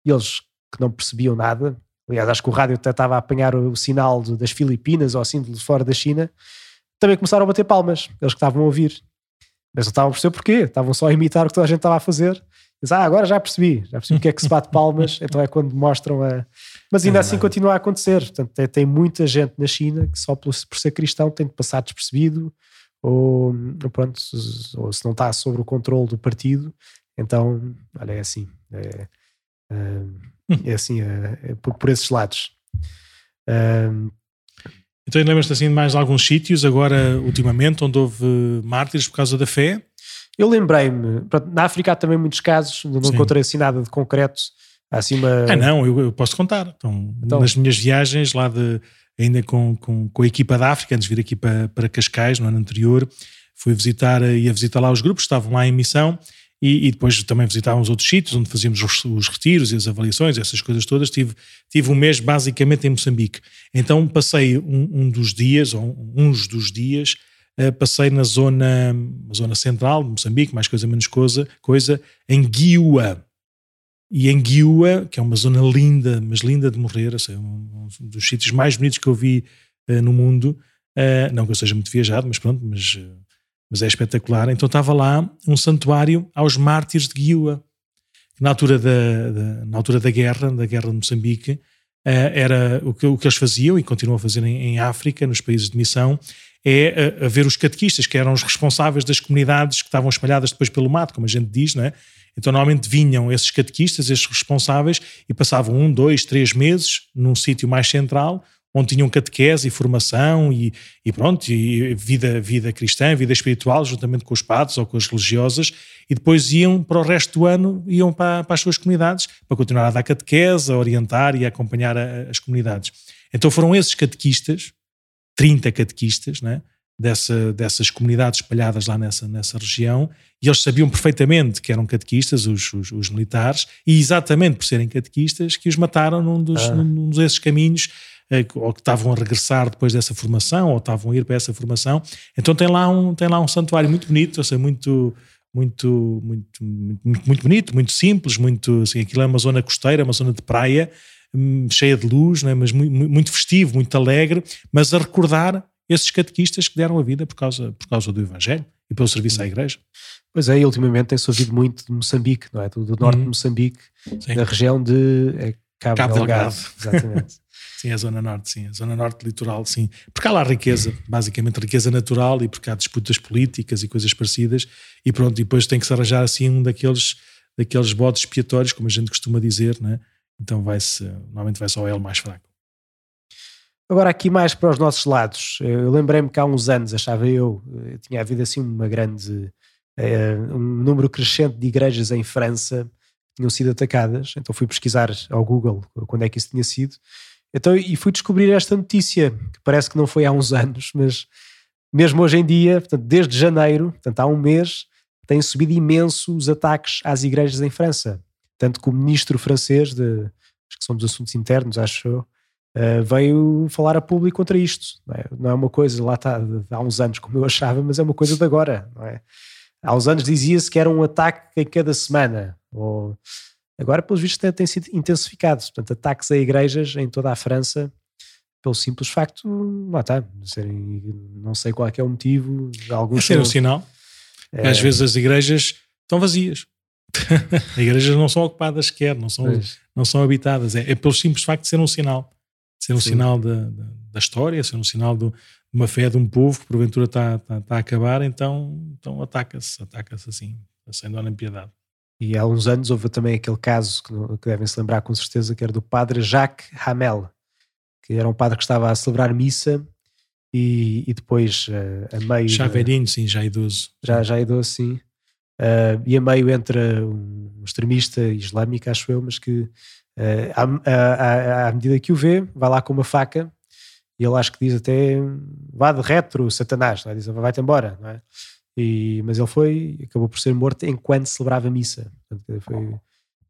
e eles que não percebiam nada aliás, acho que o rádio até estava a apanhar o, sinal de, das Filipinas ou assim de fora da China, também começaram a bater palmas, eles que estavam a ouvir. Mas não estavam a perceber porquê, estavam só a imitar o que toda a gente estava a fazer Diz, ah, agora já percebi, já percebi o que é que se bate palmas, (laughs) então é quando mostram a. Mas ainda é assim continua a acontecer. Portanto, tem, tem, muita gente na China que só por, por ser cristão tem de passar despercebido, ou, pronto, ou se não está sob o controle do partido, então, olha, é assim. É, é, é assim, é, é por, por, esses lados. então, lembras-te assim de mais alguns sítios, agora, ultimamente, onde houve mártires por causa da fé? Eu lembrei-me, na África há também muitos casos, não Sim. encontrei assim nada de concreto. Há assim uma... Ah, não, eu, eu posso contar. Então, então, nas minhas viagens lá de, ainda com, com, com a equipa da África, antes de vir aqui para, para Cascais, no ano anterior, fui visitar, ia visitar lá os grupos, estavam lá em missão, e, e, depois também visitávamos outros sítios onde fazíamos os, os, retiros e as avaliações, essas coisas todas. Tive, tive um mês basicamente em Moçambique. Então passei um, um dos dias, ou uns dos dias, uh, passei na zona, na zona central de Moçambique, mais coisa menos coisa, coisa em Guiua. E em Guiua, que é uma zona linda, mas linda de morrer, assim, um, um dos sítios mais bonitos que eu vi uh, no mundo. Uh, não que eu seja muito viajado, mas pronto, mas mas é espetacular. Então estava lá um santuário aos mártires de Guiua, na altura da, da, na altura da guerra, da guerra de Moçambique, eh, era o que, o que eles faziam e continuam a fazer em, em África, nos países de missão, é a, a, ver os catequistas, que eram os responsáveis das comunidades que estavam espalhadas depois pelo mato, como a gente diz, não é? Então, normalmente vinham esses catequistas, esses responsáveis, e passavam um, dois, três meses num sítio mais central, onde tinham catequese e formação e, e pronto, e vida, vida cristã, vida espiritual, juntamente com os padres ou com as religiosas, e depois iam para o resto do ano, iam para, para as suas comunidades, para continuar a dar catequese, a orientar e a acompanhar a, as comunidades. Então foram esses catequistas, 30 catequistas, né? Dessa, dessas comunidades espalhadas lá nessa, nessa região, e eles sabiam perfeitamente que eram catequistas, os, os, os militares, e exatamente por serem catequistas, que os mataram num, dos, ah. num desses caminhos ou que estavam a regressar depois dessa formação, ou estavam a ir para essa formação. Então tem lá um, tem lá um santuário muito bonito, assim, muito, muito, muito, muito, muito bonito, muito simples, muito, assim, aquilo é uma zona costeira, uma zona de praia, hum, cheia de luz, né, mas muito, muito festivo, muito alegre, mas a recordar esses catequistas que deram a vida por causa, por causa do Evangelho e pelo serviço à Igreja. Pois é, e ultimamente tem-se ouvido muito de Moçambique, não é? Do, do norte uhum. de Moçambique, Sim. da região de é, Cabo, Cabo Delgado. Delgado. (laughs) Exatamente. Sim, a Zona Norte, sim. A Zona Norte litoral, sim. Porque há lá riqueza, basicamente riqueza natural e porque há disputas políticas e coisas parecidas e pronto, e depois tem que se arranjar assim um daqueles, daqueles bodes expiatórios, como a gente costuma dizer, né? Então vai-se, normalmente vai-se ao L mais fraco. Agora aqui mais para os nossos lados. Eu lembrei-me que há uns anos, achava eu, eh, tinha havido assim uma grande, eh, um número crescente de igrejas em França tinham sido atacadas. Então fui pesquisar ao Google quando é que isso tinha sido então, e fui descobrir esta notícia, que parece que não foi há uns anos, mas mesmo hoje em dia, portanto, desde janeiro, portanto, há um mês, têm subido imenso os ataques às igrejas em França. Tanto que o ministro francês, de, acho que são dos assuntos internos, acho eu, uh, veio falar a público contra isto. Não é, não é uma coisa, lá está, há uns anos, como eu achava, mas é uma coisa de agora. Não é? Há uns anos dizia-se que era um ataque em cada semana, ou Agora, pelos vistos, tem sido intensificado. Portanto, ataques a igrejas em toda a França, pelo simples facto, lá está, serem, não sei qual é, é o motivo. Alguns é ser um sinal. É... Às vezes as igrejas estão vazias. (laughs) as igrejas não são ocupadas sequer, não são, não são habitadas. É, é pelo simples facto de ser um sinal. Ser um Sim. sinal da, da, da, história, ser um sinal de uma fé de um povo que porventura está, está, está a acabar, então, então ataca-se, ataca-se assim, dó nem piedade. E há uns anos houve também aquele caso que, que devem se lembrar com certeza, que era do padre Jacques Hamel, que era um padre que estava a celebrar missa e, e depois uh, a meio. Já velhinho, sim, já idoso. Já, já idoso, sim. Uh, e a meio entra um extremista islâmico, acho eu, mas que à, à, à, medida que o vê, vai lá com uma faca e ele acho que diz até vá de retro, Satanás, não é? diz vai-te embora, não é? E, mas ele foi, acabou por ser morto enquanto celebrava a missa. Portanto, foi,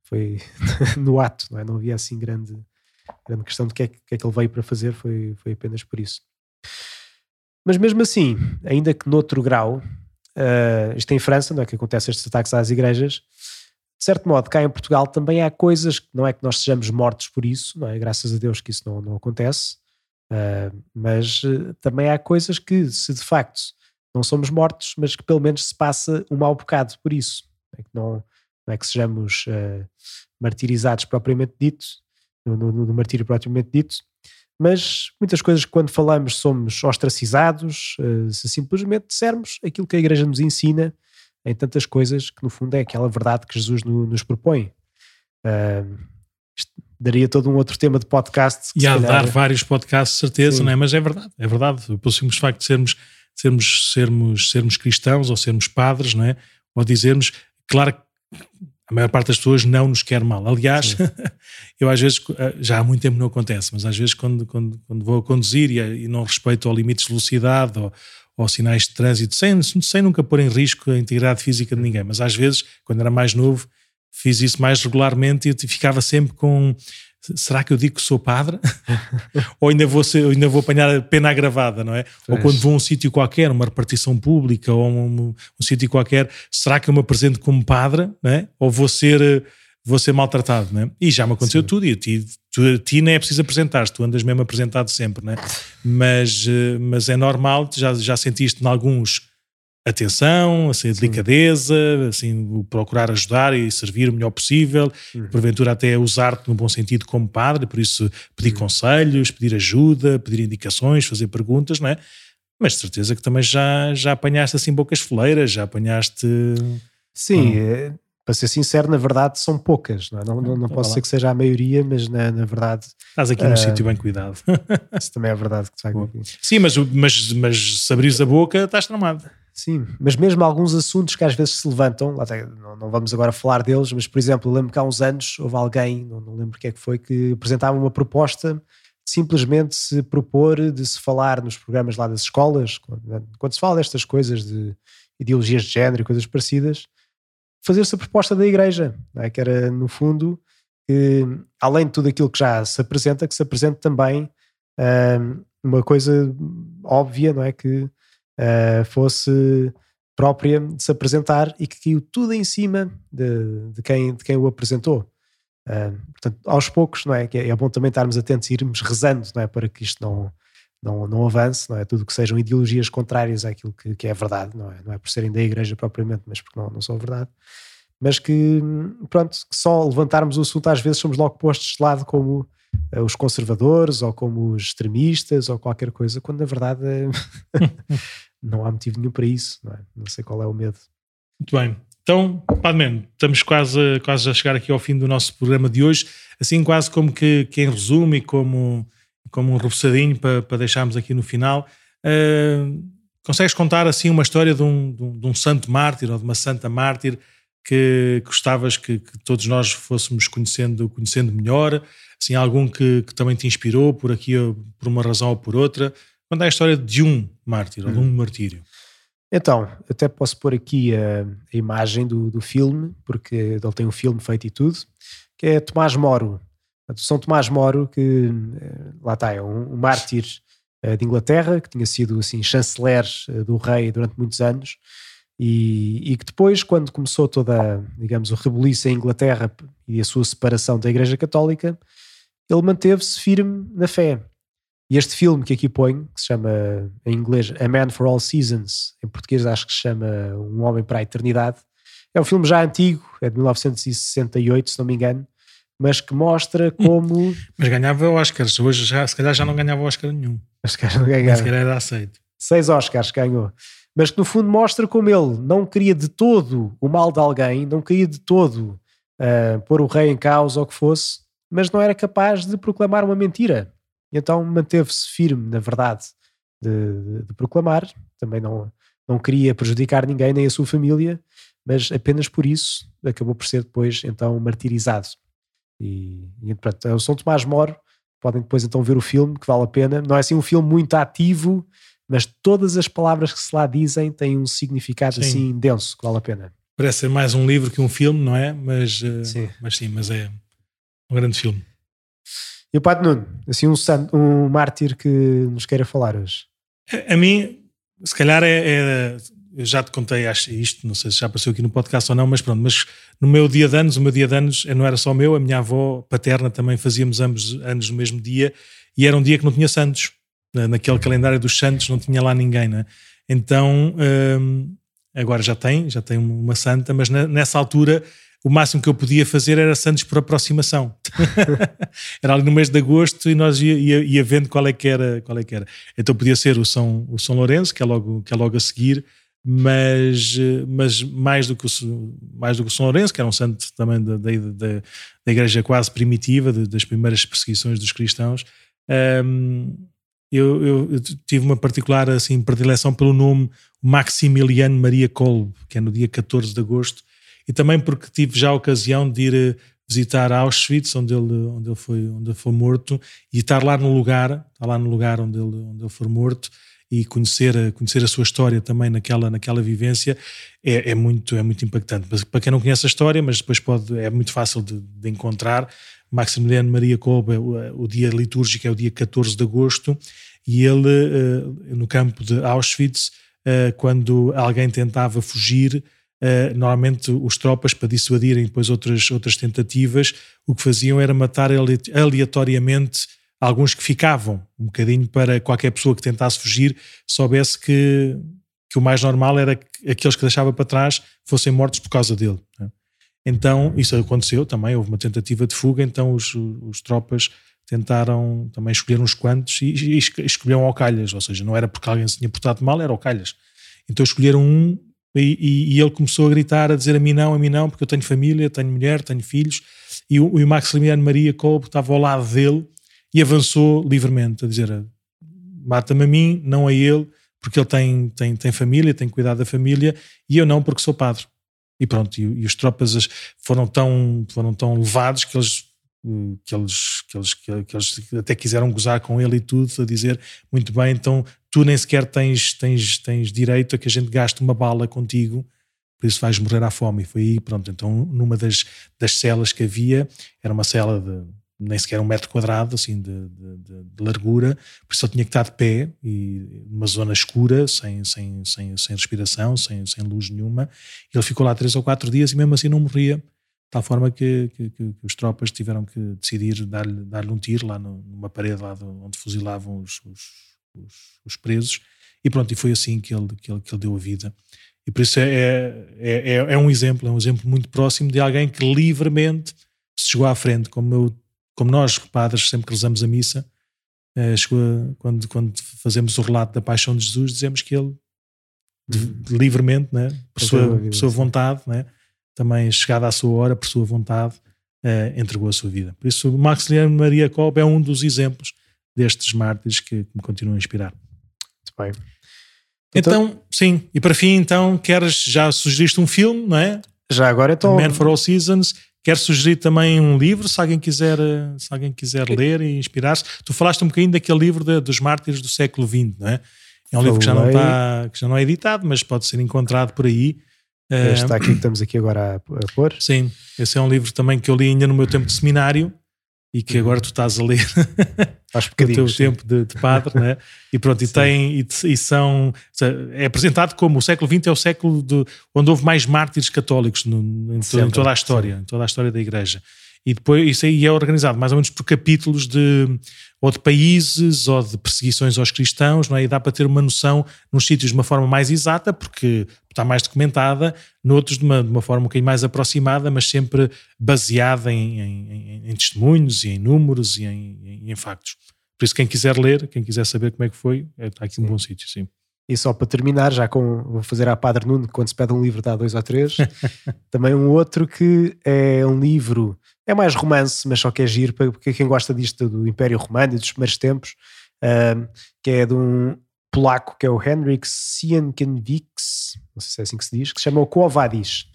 foi (laughs) no ato, não, é? não havia assim grande, grande questão de que é, que é que ele veio para fazer, foi, foi apenas por isso. Mas mesmo assim, ainda que noutro grau, uh, isto em França, não é que acontece estes ataques às igrejas, de certo modo, cá em Portugal também há coisas que não é que nós sejamos mortos por isso, não é? Graças a Deus que isso não, não acontece, uh, mas uh, também há coisas que, se de facto não somos mortos, mas que pelo menos se passa um mau bocado por isso. É não, não é que sejamos uh, martirizados propriamente dito, no, no, no martírio propriamente dito, mas muitas coisas que quando falamos somos ostracizados, uh, se simplesmente dissermos aquilo que a Igreja nos ensina em tantas coisas que no fundo é aquela verdade que Jesus no, nos propõe. Uh, daria todo um outro tema de podcast. E há de dar vários podcasts, certeza, não é? Mas é verdade, é verdade. Pelo simples facto de sermos, sermos, sermos, sermos cristãos ou sermos padres, não é? Ou dizermos, claro que a maior parte das pessoas não nos quer mal. Aliás, (laughs) eu às vezes, eh, já há muito tempo não acontece, mas às vezes quando, quando, quando vou a conduzir e, e não respeito ao limites de velocidade ou, ou sinais de trânsito, sem, sem nunca pôr em risco a integridade física de ninguém, mas às vezes, quando era mais novo, fiz isso mais regularmente e ficava sempre com será que eu digo que sou padre? (laughs) ou ainda vou, ser, ainda vou apanhar a pena agravada, não é? Pois. Ou quando vou a um sítio qualquer, uma repartição pública ou um, um sítio qualquer, será que eu me apresento como padre, não é? Ou vou ser, vou ser maltratado, não é? E já me aconteceu Sim. tudo e a ti, tu, a ti nem é preciso apresentar tu andas mesmo apresentado sempre, não é? Mas, eh, mas é normal, já, já sentiste em alguns atenção, assim, delicadeza, assim, procurar ajudar e servir o melhor possível, uhum. porventura até usar-te no bom sentido como padre, por isso pedir uhum. conselhos, pedir ajuda, pedir indicações, fazer perguntas, não é? Mas de certeza que também já, já apanhaste assim bocas foleiras, já apanhaste... Sim, hum. para ser sincero, na verdade são poucas, não, é? não, não, não então posso dizer que seja a maioria, mas na, na verdade... Estás aqui num uh, sítio bem cuidado. Isso também é verdade. Que Sim, mas, mas, mas se abrires a boca estás tramado. Sim, mas mesmo alguns assuntos que às vezes se levantam, não, não, vamos agora falar deles, mas por exemplo, lembro que há uns anos houve alguém, não, não lembro quem é que foi, que apresentava uma proposta simplesmente se propor de se falar nos programas lá das escolas, quando, quando se fala destas coisas de ideologias de género e coisas parecidas, fazer-se a proposta da igreja, é? que era no fundo que, além de tudo aquilo que já se apresenta, que se apresente também hum, uma coisa óbvia, não é? Que uh, fosse própria de se apresentar e que caiu tudo em cima de, de, quem, de quem o apresentou. Uh, portanto, aos poucos, não é? É, é bom também estarmos atentos e irmos rezando, não é? Para que isto não, não, não avance, não é? Tudo que sejam ideologias contrárias àquilo que, que é verdade, não é? Não é por serem da igreja propriamente, mas porque não, não são verdade. Mas que, pronto, que só levantarmos o assunto às vezes somos logo postos de lado como uh, os conservadores ou como os extremistas ou qualquer coisa, quando na verdade (laughs) não há motivo nenhum para isso, não, é? não sei qual é o medo. Muito bem. Então, Padman, estamos quase, quase a chegar aqui ao fim do nosso programa de hoje, assim quase como que, que em resumo e como, como um repousadinho para, para deixarmos aqui no final. Uh, consegues contar assim uma história de um, de um, de um, santo mártir ou de uma santa mártir que gostavas que, que, todos nós fôssemos conhecendo, conhecendo melhor? Assim, algum que, que também te inspirou por aqui, por uma razão ou por outra? Conta a história de um mártir, ou de um hum. martírio. Então, até posso pôr aqui a, a imagem do, do, filme, porque ele tem um filme feito e tudo, que é Tomás Moro. São Tomás Moro, que eh, lá está, é um, um mártir eh, de Inglaterra, que tinha sido assim chanceler eh, do rei durante muitos anos, e, e, que depois, quando começou toda, digamos, o rebuliço em Inglaterra e a sua separação da Igreja Católica, ele manteve-se firme na fé. E este filme que aqui ponho, que se chama em inglês A Man for All Seasons, em português acho que se chama Um Homem para a Eternidade, é um filme já antigo, é de 1968, se não me engano, mas que mostra (laughs) como. Mas ganhava Oscars, hoje já, se calhar já não ganhava Oscar nenhum. Mas se calhar não ganhava. Se calhar era aceito. Seis Oscars ganhou. Mas que no fundo mostra como ele não queria de todo o mal de alguém, não queria de todo uh, pôr o rei em causa ou o que fosse, mas não era capaz de proclamar uma mentira. E então manteve-se firme na verdade de, de, de, proclamar, também não, não queria prejudicar ninguém, nem a sua família, mas apenas por isso acabou por ser depois então martirizado. E, e pronto, é o São Tomás Moro, podem depois então ver o filme, que vale a pena. Não é assim um filme muito ativo, mas todas as palavras que se lá dizem têm um significado sim. assim denso, que vale a pena. Parece ser mais um livro que um filme, não é? Mas, eh, sim. mas sim, mas é um grande filme. E o Pato Nuno, assim um, santo, um mártir que nos queira falar hoje. A, a mim, se calhar é, é, Eu já te contei acho, isto, não sei se já apareceu aqui no podcast ou não, mas pronto. Mas no meu dia de anos, o meu dia de anos não era só o meu, a minha avó paterna também fazíamos ambos anos no mesmo dia e era um dia que não tinha santos. Naquele calendário dos santos não tinha lá ninguém, né? Então, hum, agora já tem, já tem uma santa, mas nessa altura o máximo que eu podia fazer era Santos por aproximação. (laughs) era ali no mês de agosto e nós ia, ia, ia, vendo qual é, que era, qual é que era. Então podia ser o São, o São Lourenço, que é, logo, que é logo a seguir, mas, mas mais, do que o, mais do que o São Lourenço, que era um santo também da, da, da, da igreja quase primitiva, de, das primeiras perseguições dos cristãos, um, eu, eu, tive uma particular assim, predileção pelo nome Maximiliano Maria Kolb, que é no dia 14 de agosto, e também porque tive já a ocasião de ir eh, visitar Auschwitz, onde ele, onde ele, foi, onde ele foi morto, e estar lá no lugar, lá no lugar onde ele, onde ele foi morto, e conhecer, conhecer a sua história também naquela, naquela vivência é, é, muito, é muito impactante. Mas para quem não conhece a história, mas depois pode, é muito fácil de, de encontrar, Maximiliano Maria Kolbe, o, o, dia litúrgico é o dia 14 de agosto, e ele, uh, no campo de Auschwitz, quando alguém tentava fugir, uh, normalmente os tropas, para dissuadirem depois outras, outras tentativas, o que faziam era matar aleatoriamente alguns que ficavam, um bocadinho para qualquer pessoa que tentasse fugir soubesse que, que o mais normal era que aqueles que deixava para trás fossem mortos por causa dele. Né? Então, isso aconteceu também, houve uma tentativa de fuga, então os, os tropas tentaram também escolher uns quantos e, e escolheram ao calhas, ou seja, não era porque alguém se tinha portado mal, era ao calhas. Então escolheram um e, e, e, ele começou a gritar, a dizer a mim não, a mim não, porque eu tenho família, tenho mulher, tenho filhos, e o, o Maximiliano Maria Kolbe estava ao lado dele e avançou livremente, a dizer mata-me a mim, não a ele, porque ele tem, tem, tem família, tem cuidado da família, e eu não porque sou padre. E pronto, e, e os tropas foram tão, foram tão levados que eles, que, eles, que, eles, que eles até quiseram gozar com ele e tudo, a dizer, muito bem, então tu nem sequer tens, tens, tens direito a que a gente gaste uma bala contigo, por isso vais morrer à fome. E foi aí, pronto, então numa das, das celas que havia, era uma cela de nem sequer um metro quadrado assim de, de, de, largura, por isso ele tinha que estar de pé e numa zona escura, sem, sem, sem, sem respiração, sem, sem luz nenhuma. Ele ficou lá três ou quatro dias e mesmo assim não morria, de tal forma que, que, que, que os tropas tiveram que decidir dar-lhe dar um tiro lá no, numa parede lá onde fuzilavam os, os, os, os, presos e pronto, e foi assim que ele, que ele, que ele deu a vida. E por isso é, é, é, é um exemplo, é um exemplo muito próximo de alguém que livremente se chegou à frente, como eu como nós, padres, sempre que rezamos a missa, eh, quando, quando fazemos o relato da paixão de Jesus, dizemos que ele de, livremente, né, por, sua, por sua vontade, né, também chegada à sua hora, por sua vontade, eh, entregou a sua vida. Por isso, Maximiliano Maria Kolbe é um dos exemplos destes mártires que, que me continuam a inspirar. Muito bem. Então, então, sim, e para fim, então, queres, já sugeriste um filme, não é? Já agora então. Man for All Seasons. Quero sugerir também um livro, se alguém quiser, se alguém quiser ler e inspirar-se. Tu falaste um bocadinho daquele livro de, dos mártires do século XX, não é? É um livro que já, não está, que já não é editado, mas pode ser encontrado por aí. Este está aqui que estamos aqui agora a, a pôr. Sim, esse é um livro também que eu li ainda no meu tempo de seminário e que agora tu estás a ler (laughs) o teu tempo de, de padre, né? E pronto, e tem e, e, são é apresentado como o século XX é o século de, onde houve mais mártires católicos no, em, em, toda a história, em toda a história da Igreja. E depois isso aí é organizado mais ou menos por capítulos de ou de países ou de perseguições aos cristãos, não é? E dá para ter uma noção nos sítios de uma forma mais exata, porque está mais documentada, noutros de uma, de uma forma um bocadinho mais aproximada, mas sempre baseada em, em, em testemunhos e em números e em, em, factos. Por isso, quem quiser ler, quem quiser saber como é que foi, é, está aqui sim. um bom sítio, sim. E só para terminar, já com vou fazer à Padre Nuno, quando se pede um livro dá dois ou três, (laughs) também um outro que é um livro, é mais romance, mas só que é giro, porque quem gosta disto do Império Romano e dos primeiros tempos, que é de um polaco que é o Henrik Sienkiewicz, não sei se é assim que se diz, que se chama o Quo Vadis,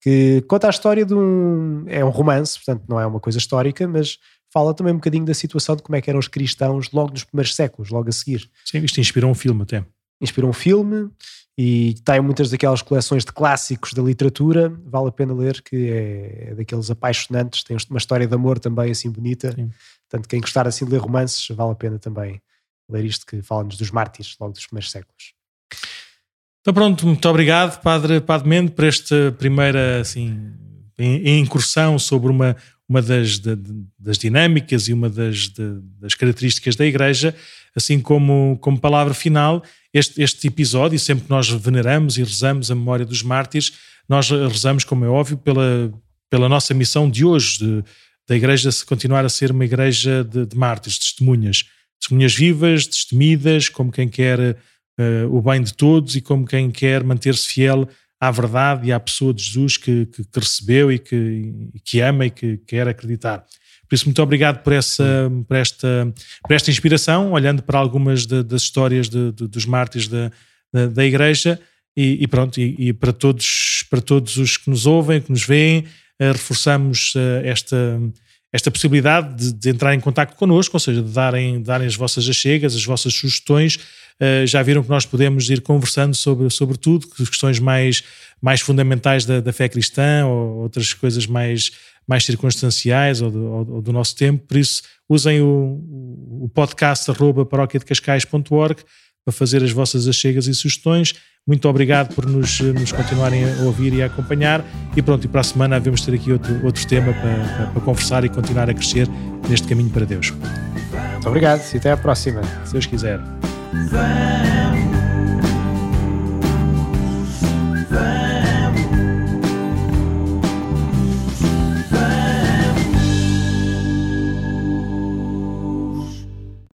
que conta a história de um. É um romance, portanto não é uma coisa histórica, mas fala também um bocadinho da situação de como é que eram os cristãos logo nos primeiros séculos, logo a seguir. Sim, isto inspirou um filme até inspirou um filme e tem muitas daquelas coleções de clássicos da literatura, vale a pena ler, que é, daqueles apaixonantes, tem uma história de amor também assim bonita, Sim. portanto quem gostar assim de ler romances, vale a pena também ler isto que fala-nos dos mártires, logo dos primeiros séculos. Então pronto, muito obrigado Padre, Padre Mendo por esta primeira assim, incursão sobre uma, uma das, de, das dinâmicas e uma das, de, das características da Igreja, assim como, como palavra final, este, este episódio, sempre que nós veneramos e rezamos a memória dos mártires, nós rezamos, como é óbvio, pela, pela nossa missão de hoje, de, da igreja se continuar a ser uma igreja de, de mártires, testemunhas, testemunhas vivas, destemidas, como quem quer uh, o bem de todos e como quem quer manter-se fiel à verdade e à pessoa de Jesus que, que, que recebeu e que, que ama e que quer acreditar. Por isso, muito obrigado por, essa, por, esta, por esta inspiração, olhando para algumas de, das histórias de, de, dos mártires da, da, da Igreja. E, e pronto, e, e, para, todos, para todos os que nos ouvem, que nos veem, uh, reforçamos uh, esta, esta possibilidade de, de, entrar em contato connosco, ou seja, de darem, darem as vossas achegas, as vossas sugestões. Uh, já viram que nós podemos ir conversando sobre, sobre tudo, questões mais, mais fundamentais da, da fé cristã ou outras coisas mais mais circunstanciais ou do, ou do nosso tempo, por isso usem o, o podcast arroba paróquiadecascais.org para fazer as vossas achegas e sugestões. Muito obrigado por nos, nos continuarem a ouvir e a acompanhar. E pronto, e para a semana devemos ter aqui outro, outro tema para, para, para conversar e continuar a crescer neste caminho para Deus. Muito obrigado e até à próxima. Se Deus quiser.